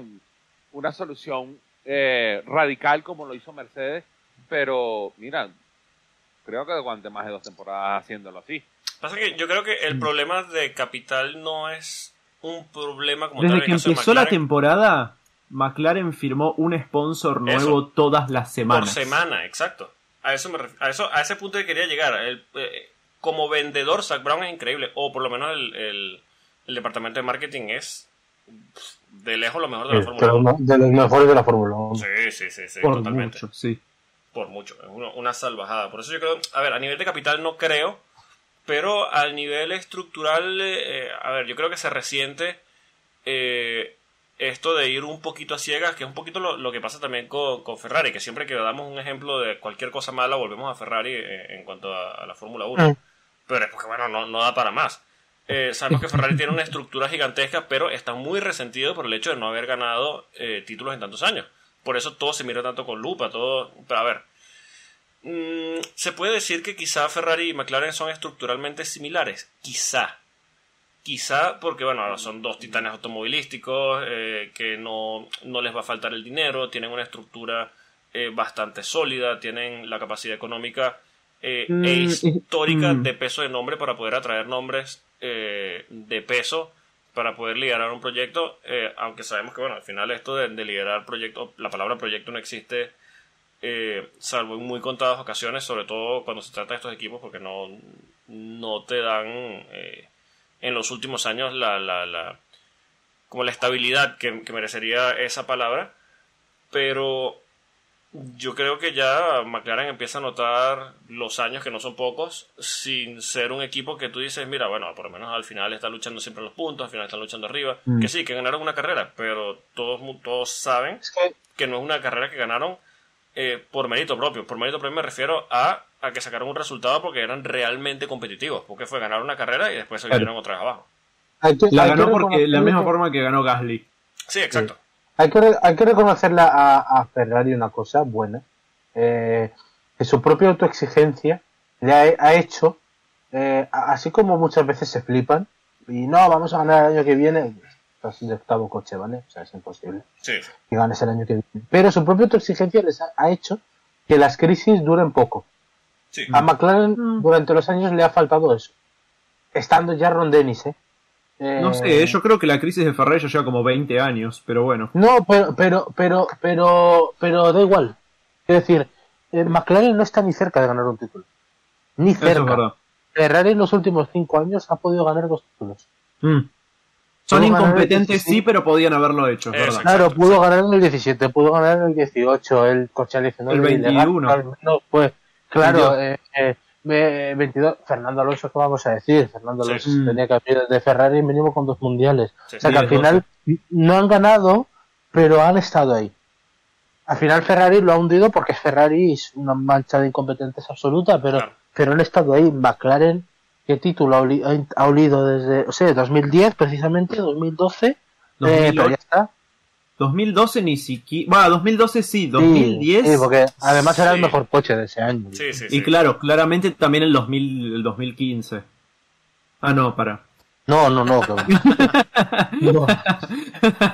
D: Una solución eh, radical como lo hizo Mercedes, pero mira, creo que aguante más de dos temporadas haciéndolo así.
A: Pasa que yo creo que el
C: Mm.
A: problema de capital no es un problema como tal
C: Desde
A: en
C: que empezó la
A: McLaren.
C: temporada, McLaren firmó un sponsor nuevo todas las
A: Por
C: semanas.
A: semana, exacto. A eso me a eso a ese punto que quería llegar. El, eh, como vendedor, Zach Brown es increíble. O por lo menos el, el- el departamento de marketing es pff, de lejos lo mejor de la Fórmula
B: los,
A: 1.
B: de los mejores de la Fórmula 1.
A: Sí, sí, sí, sí,
C: por
A: totalmente.
C: mucho, sí.
A: Por mucho. Es una, salvajada. Por eso yo creo, a ver, a nivel de capital no creo, pero al nivel estructural, eh, a ver, yo creo que se resiente eh, esto de ir un poquito a ciegas, que es un poquito lo, lo que pasa también con, con Ferrari, que siempre que damos un ejemplo de cualquier cosa mala, volvemos a Ferrari eh, en cuanto a, a la Fórmula 1.
B: Mm.
A: Pero es porque, bueno, no, no da para más. Eh, sabemos que Ferrari tiene una estructura gigantesca, pero está muy resentido por el hecho de no haber ganado eh, títulos en tantos años. Por eso todo se mira tanto con lupa, todo... Pero a ver, mm, ¿se puede decir que quizá Ferrari y McLaren son estructuralmente similares? Quizá. Quizá porque, bueno, son dos titanes automovilísticos eh, que no, no les va a faltar el dinero, tienen una estructura eh, bastante sólida, tienen la capacidad económica eh,
C: Mm,
A: e histórica
C: mm.
A: de peso de nombre para poder atraer nombres eh, de peso para poder liderar un proyecto, eh, aunque sabemos que bueno, al final esto de, de liderar proyecto, la palabra proyecto no existe eh, salvo en muy contadas ocasiones, sobre todo cuando se trata de estos equipos, porque no, no te dan en los últimos años la, la, la- como la estabilidad que, que merecería esa palabra. Pero yo creo que ya McLaren empieza a notar los años que no son pocos, sin ser un equipo que tú dices, mira, bueno, por lo menos al final está luchando siempre los puntos, al final están luchando arriba.
C: Mm.
A: Que sí, que ganaron una carrera, pero todos, mu- todos saben
B: que
A: no es una carrera que ganaron eh, por mérito propio. Por mérito propio me refiero a, a que sacaron un resultado porque eran realmente competitivos. Porque fue ganar una carrera y después se vinieron otra vez abajo.
C: La ganó porque la misma forma que ganó Gasly.
A: Sí, exacto.
B: Hay que, re- hay que reconocerle a, a Ferrari una cosa buena, eh, que su propia autoexigencia le ha, ha hecho, eh, a- así como muchas veces se flipan, y no, vamos a ganar el año que viene, estás de octavo coche, ¿vale? O sea, es imposible
A: Sí.
B: que ganes el año que viene. Pero su propia autoexigencia les ha, ha hecho que las crisis duren poco.
A: Sí.
B: A McLaren
C: Mm.
B: durante los años le ha faltado eso. Estando ya Ron Dennis, ¿eh?
C: No
B: Eh,
C: sé, yo creo que la crisis de Ferrari ya lleva como 20 años, pero bueno.
B: No, pero, pero, pero, pero, pero da igual. Es decir, eh, McLaren no está ni cerca de ganar un título. Ni
C: Eso es
B: cerca. Ferrari en los últimos cinco años ha podido ganar dos títulos.
C: Mm. Son incompetentes,
B: 16.
C: sí, pero podían haberlo hecho, es verdad.
B: Claro, pudo ganar en el 17, pudo ganar en el 18, el coche al 19.
C: El 21.
B: ilegal, al menos fue. Claro,
C: 22.
B: eh, eh, 22. Fernando Alonso, ¿qué vamos a decir? Fernando. Alonso tenía que haber de Ferrari mínimo con dos mundiales.
A: Sí.
B: O sea que al final no han ganado, pero han estado ahí. Al final Ferrari lo ha hundido porque Ferrari es una mancha de incompetentes absoluta, pero,
A: Claro.
B: pero han estado ahí. McLaren, ¿qué título ha, oli- ha- ha olido desde, o sea, 2010 precisamente, 2012? Eh,
C: 2008.
B: pero ya está.
C: 2012 ni siquiera... Bueno, 2012 sí,
B: Sí,
C: 2010...
B: Sí, porque además era el mejor coche de ese año.
A: Sí, sí,
C: Y
A: sí.
C: claro, claramente también el, 2000, el 2015. Ah, no, para.
B: No, no, no. que- no.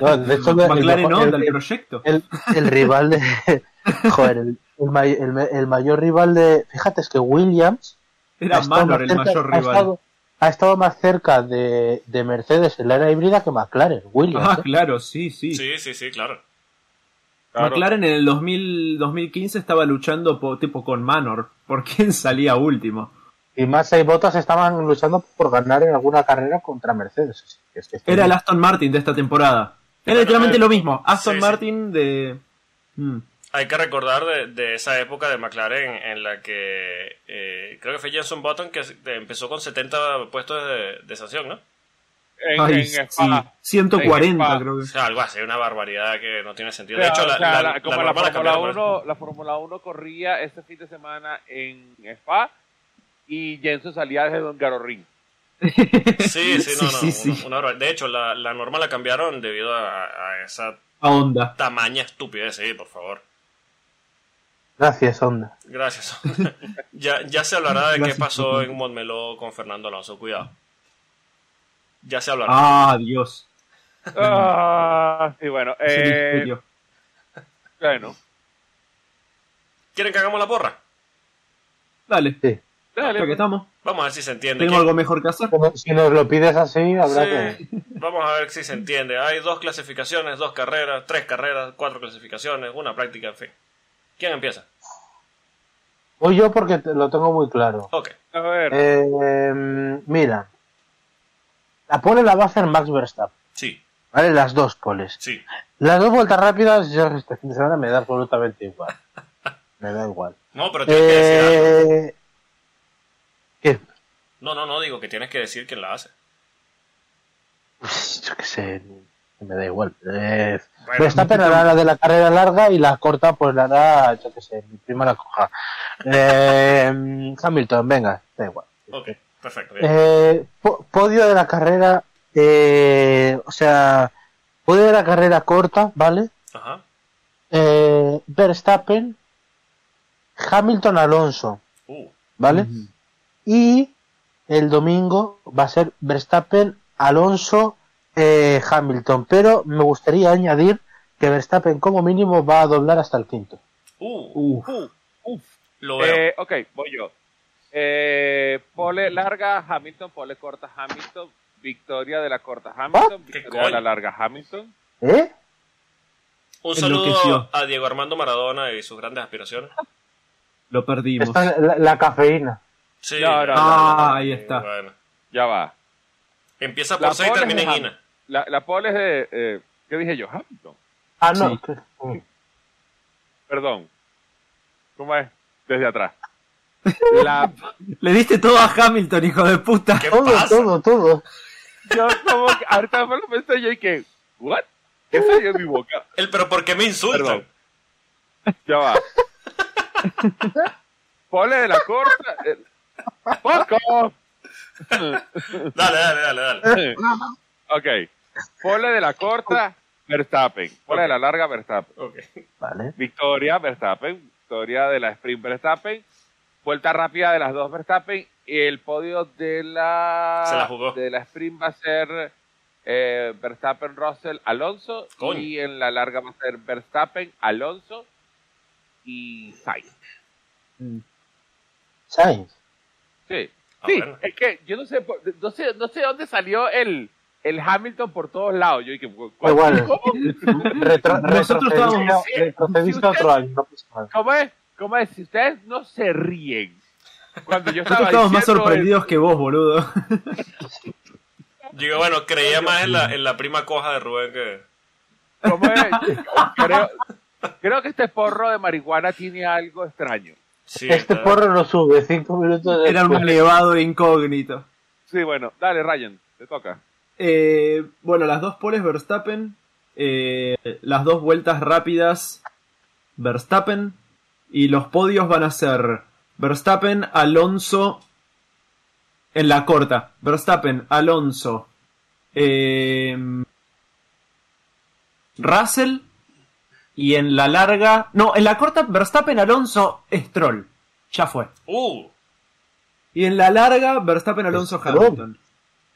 B: No, de hecho, el-
C: McLaren
B: el-
C: Honda,
B: el-
C: el proyecto.
B: el, el rival de. Joder, el, el, may- el me- el mayor rival de. Fíjate, es que Williams.
C: Era Manor el mayor rival.
B: estado- ha estado más cerca de, de Mercedes en la era híbrida que McLaren, Williams.
C: Ah,
B: ¿eh?
C: claro, sí, sí.
A: Sí, sí, sí, claro.
D: Claro.
C: McLaren en el 2000, 2015 estaba luchando po- tipo con Manor. ¿Por quién salía último?
B: Y Massa y Bottas estaban luchando por ganar en alguna carrera contra Mercedes. Así que es que
C: Era el Aston Martin de esta temporada. Era literalmente lo mismo. Aston
A: sí, sí.
C: Martin de... Mm.
A: Hay que recordar de, de esa época de McLaren en la que eh, creo que fue Jenson Button que empezó con 70 puestos de, de sanción, ¿no?
D: En,
C: Ay,
D: en
C: sí,
D: Spa.
C: 140
D: En Spa.
C: creo
A: O
C: que.
A: sea, algo así, una barbaridad que no tiene sentido.
D: O sea,
A: De hecho, la,
D: o sea,
A: la-
D: la-
A: la
D: como Fórmula
A: cambiaron. por
D: 1, la Fórmula 1 corría este fin de semana en Spa y Jenson salía desde Don Garorín.
A: Sí, sí, no, no.
C: sí, sí.
A: una- una barbaridad. de hecho, la, la norma la cambiaron debido a, a esa
C: A Honda.
A: tamaña estupidez, sí, por favor.
B: Gracias, Honda.
A: Gracias. ya, ya se hablará de qué pasó en Montmeló con Fernando Alonso, cuidado. Ya se hablará.
C: Ah, Dios.
D: Ah, sí, bueno. Eh, bueno.
A: ¿Quieren que hagamos la porra?
C: Dale,
B: Sí.
D: Dale,
C: ya que estamos.
A: Vamos a ver si se entiende.
C: ¿Tengo
A: ¿Quién-
C: algo mejor que hacer?
B: Como- Si nos lo pides así, habrá
A: Sí,
B: que.
A: Vamos a ver si se entiende. Hay dos clasificaciones, dos carreras, tres carreras, cuatro clasificaciones, una práctica, en fin. ¿Quién empieza?
B: Voy yo porque te- lo tengo muy claro.
A: Ok.
D: a ver.
B: Eh, mira. La pole la va a hacer Max Verstappen.
A: Sí,
B: ¿Vale? Las dos poles.
A: sí.
B: Las dos vueltas rápidas, yo este fin de semana me da absolutamente igual. Me da igual.
A: No, pero tienes que decir algo.
B: Eh, ¿Qué?
A: No, no, no, digo que tienes que decir quién la hace.
B: Pues, yo qué sé, me da igual. Eh,
A: Bueno,
B: Verstappen hará la de la carrera larga y la corta pues la hará, yo qué sé, mi prima la coja. Eh, Hamilton, venga, da igual.
A: Ok, perfecto.
B: Eh, po- podio de la carrera, eh, o sea, podio de la carrera corta, ¿vale?
A: Ajá.
B: Eh, Verstappen, Hamilton Alonso,
A: Uh,
B: ¿vale? Y el domingo va a ser Verstappen, Alonso, eh, Hamilton. Pero me gustaría añadir que Verstappen como mínimo va a doblar hasta el quinto.
A: uh,
C: Uf.
D: Uh, uf.
A: lo veo.
D: Eh, ok, voy yo. Eh, pole larga, Hamilton, pole corta, Hamilton, victoria de la corta, Hamilton,
A: ¿Qué
D: victoria de la larga, Hamilton.
B: ¿Eh?
A: Un saludo a Diego Armando Maradona y sus grandes aspiraciones.
C: Lo perdimos.
B: Esta la, la cafeína.
A: Sí.
D: No, no,
C: Ah, ahí está.
A: Bueno.
D: Ya va.
A: Empieza
D: La
A: por C y
D: pole
A: termina en Ina.
D: La, la pole es de, eh, ¿qué dije yo? Hamilton.
B: Ah, no.
C: Sí.
D: Perdón. ¿Cómo es? Desde atrás. La,
C: Le diste todo a Hamilton, hijo de puta.
A: ¿Qué
B: Todo,
A: pasa?
B: todo, todo.
D: yo como que, ahorita me lo pensé yo y que, ¿what? ¿Qué salió de mi boca?
A: El, pero ¿por qué me insultan?
D: Perdón. Ya va. Pole de la corta. ¡Fuck off!
A: Dale, dale, dale, dale.
D: ok. Pole de la corta, Verstappen. Pole de la larga, Verstappen.
B: Vale.
D: Victoria, Verstappen. Victoria de la sprint, Verstappen. Vuelta rápida de las dos, Verstappen. Y el podio de la,
A: Se la jugó.
D: de la sprint va a ser eh, Verstappen, Russell, Alonso.
A: Coño.
D: Y en la larga va a ser Verstappen, Alonso y Sainz.
B: Sainz.
D: Sí.
A: Ah,
D: Sí,
A: bueno.
D: es que yo no sé, no sé, no sé dónde salió el, el Hamilton por todos lados. Yo dije, ¿cu-
B: Da igual.
D: ¿cómo?
B: Retro,
C: Nosotros
B: retrocediste,
C: estábamos-
B: retrocediste otro año. No pasa nada.
D: ¿Cómo es? ¿Cómo es? Si ustedes no se ríen. Cuando yo estaba
C: Nosotros estamos más sorprendidos que vos, boludo.
A: Digo, bueno, creía más en la, en la prima coja de Rubén que...
D: ¿cómo es? Creo, creo que este porro de marihuana tiene algo extraño.
A: Sí,
B: Este
A: está-
B: porro lo sube cinco minutos
C: Era un elevado incógnito.
D: Sí, bueno, dale, Ryan, te toca.
C: Eh, bueno, las dos poles Verstappen. eh, las dos vueltas rápidas Verstappen. Y los podios van a ser Verstappen, Alonso. En la corta. Verstappen, Alonso. eh, Russell. Y en la larga. No, en la corta Verstappen, Alonso, Stroll. Ya fue.
A: Uh,
C: Y en la larga Verstappen, Alonso. Hamilton.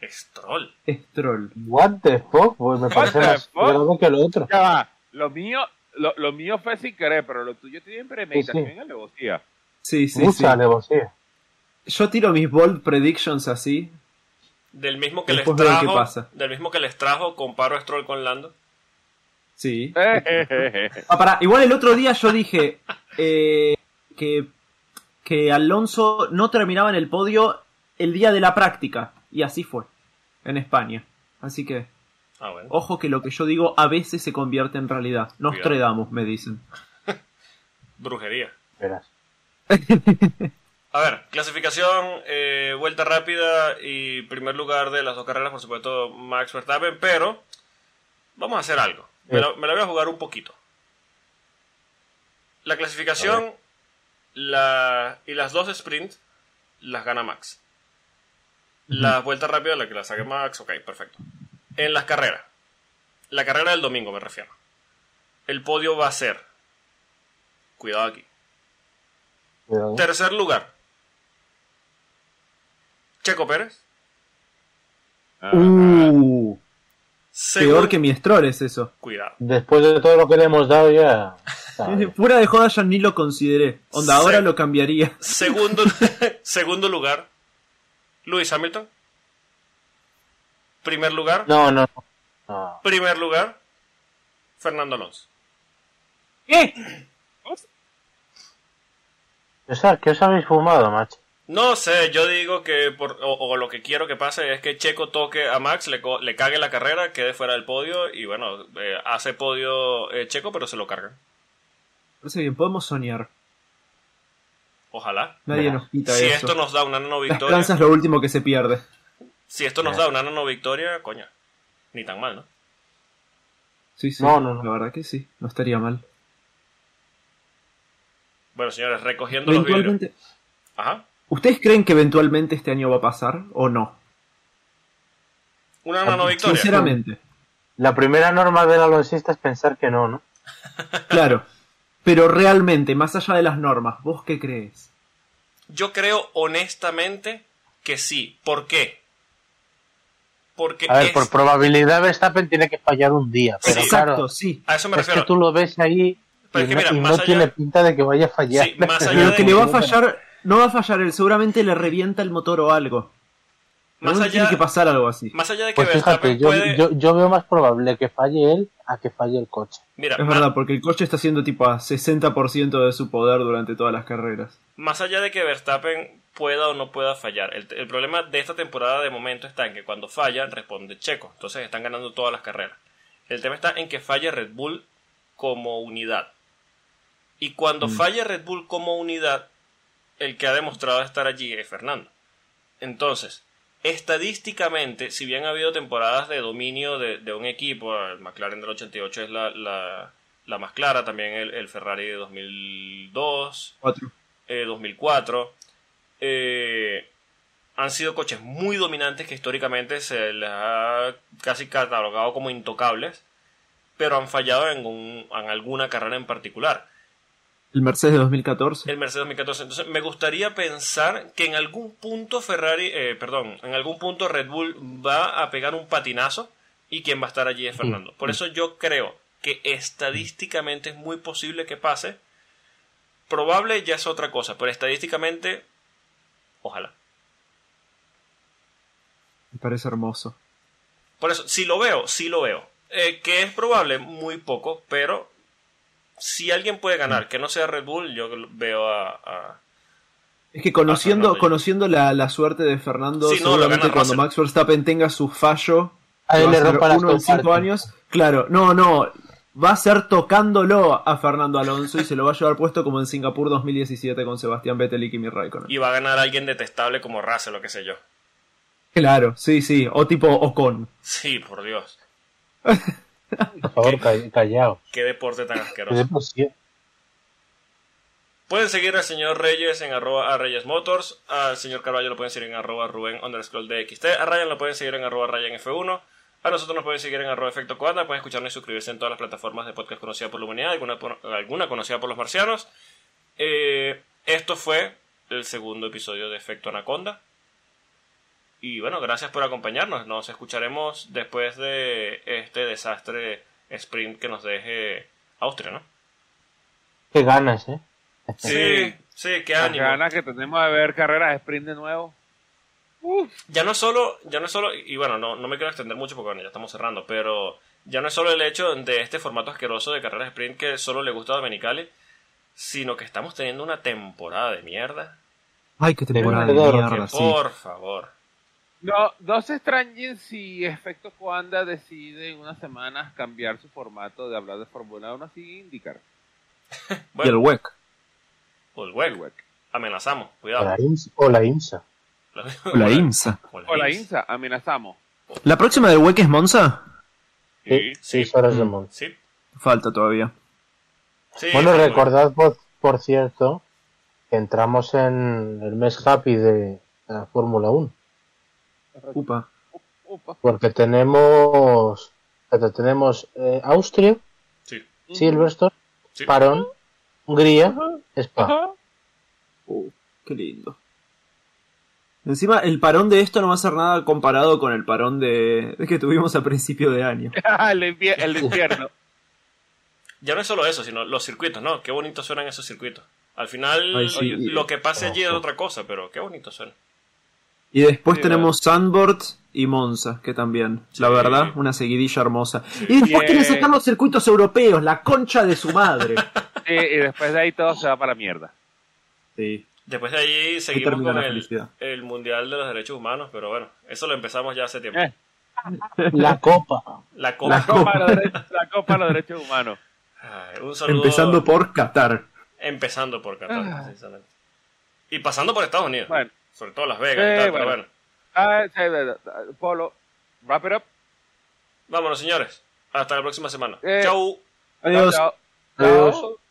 A: Stroll.
C: Stroll.
B: What the fuck? Pues me parece
D: the
B: más grave que lo otro.
D: Ya va, lo mío, lo, lo mío fue sin querer, pero lo tuyo tiene premeditación
B: Sí, sí.
D: en alevosía.
C: Sí, sí,
B: Mucha
C: sí.
B: alevosía.
C: Yo tiro mis bold predictions así.
A: Del mismo que les
C: Después
A: trajo...
C: pasa.
A: Del mismo que les trajo, comparo a Stroll con Lando.
C: Sí. Ah, pará, igual el otro día yo dije eh, que, que Alonso no terminaba en el podio el día de la práctica. Y así fue. En España. Así que,
A: Ah, bueno.
C: ojo que lo que yo digo a veces se convierte en realidad. Nos
A: Cuidado.
C: tredamos, me dicen.
A: Brujería.
B: Verás.
A: A ver, clasificación, eh, vuelta rápida y primer lugar de las dos carreras, por supuesto, Max Verstappen, pero vamos a hacer algo. Me la, me la voy a jugar un poquito. La clasificación la, y las dos sprint las gana Max. Las vueltas rápidas, la que la saque Max, ok, perfecto. En las carreras, la carrera del domingo me refiero. El podio va a ser, cuidado aquí,
B: Cuidado.
A: Tercer lugar. Checo Pérez.
C: Uh,
A: Segundo,
C: peor que mi Stroll es eso.
A: Cuidado.
B: Después de todo lo que le hemos dado ya...
C: Fuera de joda yo ni lo consideré. Onda, ahora lo cambiaría.
A: Segundo, segundo lugar. Luis Hamilton. Primer lugar.
B: No, no. no.
A: Primer lugar. Fernando Alonso.
C: ¿Qué?
B: O sea, ¿qué os habéis fumado, macho?
A: No sé, yo digo que por, o, o lo que quiero que pase es que Checo toque a Max, le cague la carrera, quede fuera del podio y bueno, eh, hace podio eh, Checo, pero se lo cargan.
C: Parece bien, podemos soñar.
A: Ojalá.
C: Nadie nos quita
A: Si
C: eso.
A: esto nos da una nano
C: La
A: victoria,
C: esperanza es lo último que se pierde.
A: si esto nos da una nano victoria, coño, ni tan mal, ¿no?
C: Sí, sí.
B: No, no, no.
C: La verdad que sí. No estaría mal.
A: Bueno, señores, recogiendo los vidrios.
C: Eventualmente.
A: Ajá.
C: ¿Ustedes creen que eventualmente este año va a pasar o no?
A: Una nano victoria.
C: Sinceramente.
B: La primera norma del alonsista es pensar que no, ¿no?
C: Claro. Pero realmente, más allá de las normas, ¿vos qué crees?
A: Yo creo honestamente que sí. ¿Por qué? Porque
B: A ver,
A: es-
B: por probabilidad Verstappen tiene que fallar un día, pero
A: Sí.
C: Exacto, sí.
A: a eso me
B: es que tú lo ves ahí
A: Pero
B: y
A: es que
B: no,
A: mira,
B: y
A: más
B: no
A: allá-
B: tiene pinta de que vaya a fallar.
A: Sí, más allá
C: Pero
A: de
C: que le va a fallar no va a fallar él, seguramente le revienta el motor o algo.
A: Más
C: No
A: allá,
C: tiene que pasar algo así.
A: más allá de que
B: Pues fíjate,
A: Verstappen
B: yo,
A: puede...
B: yo, yo veo más probable que falle él a que falle el coche.
A: Mira,
C: Es verdad, porque el coche está haciendo tipo a 60% de su poder durante todas las carreras.
A: más allá de que Verstappen pueda o no pueda fallar, el, el problema de esta temporada de momento está en que cuando falla responde Checo, entonces están ganando todas las carreras. El tema está en que falle Red Bull como unidad. Y cuando falla Red Bull como unidad, el que ha demostrado estar allí es Fernando. Entonces, estadísticamente, si bien ha habido temporadas de dominio de, de un equipo, el McLaren del 88 es la, la, la más clara, también el, el Ferrari de 2002,
C: Cuatro.
A: eh, 2004. eh, han sido coches muy dominantes que históricamente se les ha casi catalogado como intocables, pero han fallado en, un- en alguna carrera en particular.
C: El Mercedes de 2014.
A: El Mercedes 2014. Entonces, me gustaría pensar que en algún punto Ferrari, eh, perdón, en algún punto Red Bull va a pegar un patinazo y quien va a estar allí es Fernando. Por eso yo creo que estadísticamente es muy posible que pase. Probable ya es otra cosa, pero estadísticamente, ojalá.
C: Me parece hermoso.
A: Por eso, si lo veo, sí lo veo. Eh, que es probable, muy poco, pero si alguien puede ganar, que no sea Red Bull, yo veo a- a,
C: Es que conociendo, conociendo la, la suerte de Fernando,
A: Sí, no, lo
C: seguramente cuando
A: Russell.
C: Max Verstappen tenga su fallo,
B: A
C: que
B: él
C: va
B: le
C: a
B: rompa
C: uno en cinco años, claro, no, no, va a ser tocándolo a Fernando Alonso y se lo va a llevar puesto como en Singapur 2017 con Sebastián Vettel y Kimi Raikkonen.
A: y va a ganar alguien detestable como Russell o qué sé yo.
C: Claro, sí, sí, o tipo Ocon.
A: Sí, por Dios.
B: Por favor, ca- callaos.
A: Qué deporte tan asqueroso. Pueden seguir al señor Reyes en arroba a Reyes Motors. Al señor Carballo lo pueden seguir en arroba Rubén underscore DXT. A Ryan lo pueden seguir en arroba Ryan F1. A nosotros nos pueden seguir en arroba Efecto Coanda. Pueden escucharnos y suscribirse en todas las plataformas de podcast conocidas por la humanidad, alguna, por- alguna conocida por los marcianos. Eh, esto fue el segundo episodio de Efecto Anaconda. Y bueno, gracias por acompañarnos. Nos escucharemos después de este desastre sprint que nos deje Austria, ¿no?
B: Qué ganas, ¿eh?
A: Sí, sí, qué
D: Las
A: ánimo.
D: ganas que tenemos de ver carreras de sprint de nuevo.
A: ya no solo, ya no solo, y bueno, no, no me quiero extender mucho porque bueno, ya estamos cerrando, pero ya no es solo el hecho de este formato asqueroso de carreras sprint que solo le gusta a Domenicali, sino que estamos teniendo una temporada de mierda.
C: Ay, qué temporada de
B: Perdedor,
C: mierda,
A: que
C: sí.
A: por favor.
D: No, no se extrañen si Efecto Coanda decide en unas semanas cambiar su formato de hablar de Fórmula 1 así indicar.
C: Y el WEC.
A: o el WEC, amenazamos,
B: O
A: cuidado.
B: la, IMSA, o la IMSA.
C: O la IMSA.
A: O la
D: O la
A: IMSA.
D: INSA, amenazamos.
C: ¿La próxima del WEC es Monza?
B: Sí,
A: Sí.
B: horas de monte.
A: Sí,
C: Falta todavía.
A: sí.
B: Bueno,
A: sí,
B: recordad, por, por cierto, que entramos en el mes happy de la Fórmula 1.
C: Upa.
D: Upa.
B: Porque tenemos, tenemos eh, Austria,
A: Sí,
B: Silverstone,
A: sí.
B: Parón, Hungría, Spa.
D: Ajá.
C: Uh, qué lindo. Encima, el parón de esto no va a ser nada comparado con el parón de, de que tuvimos a principio de año.
D: el, invie- el infierno.
A: Ya no es solo eso, sino los circuitos, ¿no? Qué bonito suenan esos circuitos. Al final,
C: Ay, sí.
A: lo que pase allí es otra cosa, pero qué bonito suena.
C: Y después
D: Sí,
C: tenemos Sandboard y Monza, que también, la
A: Sí.
C: verdad, una seguidilla hermosa. Y después
D: Bien.
C: quiere sacar los circuitos europeos, la concha de su madre.
D: Sí, y después de ahí todo se va para la mierda.
C: Sí.
A: Después de allí seguimos con el, el Mundial de los Derechos Humanos, pero bueno, eso lo empezamos ya hace tiempo.
D: Eh.
B: La Copa.
A: La Copa.
D: La Copa, de los derechos, la Copa de los Derechos Humanos.
A: Ay, un saludo.
C: Empezando por Qatar.
A: Empezando por Qatar,
D: Ah.
A: precisamente. Y pasando por Estados Unidos.
D: Bueno.
A: Sobre todo Las Vegas
D: Sí,
A: y tal,
D: bueno.
A: pero bueno.
D: Ah, sí, Polo, wrap it up.
A: Vámonos, señores. Hasta la próxima semana.
D: Eh.
A: Chau.
C: Adiós.
B: Adiós.
D: Chao.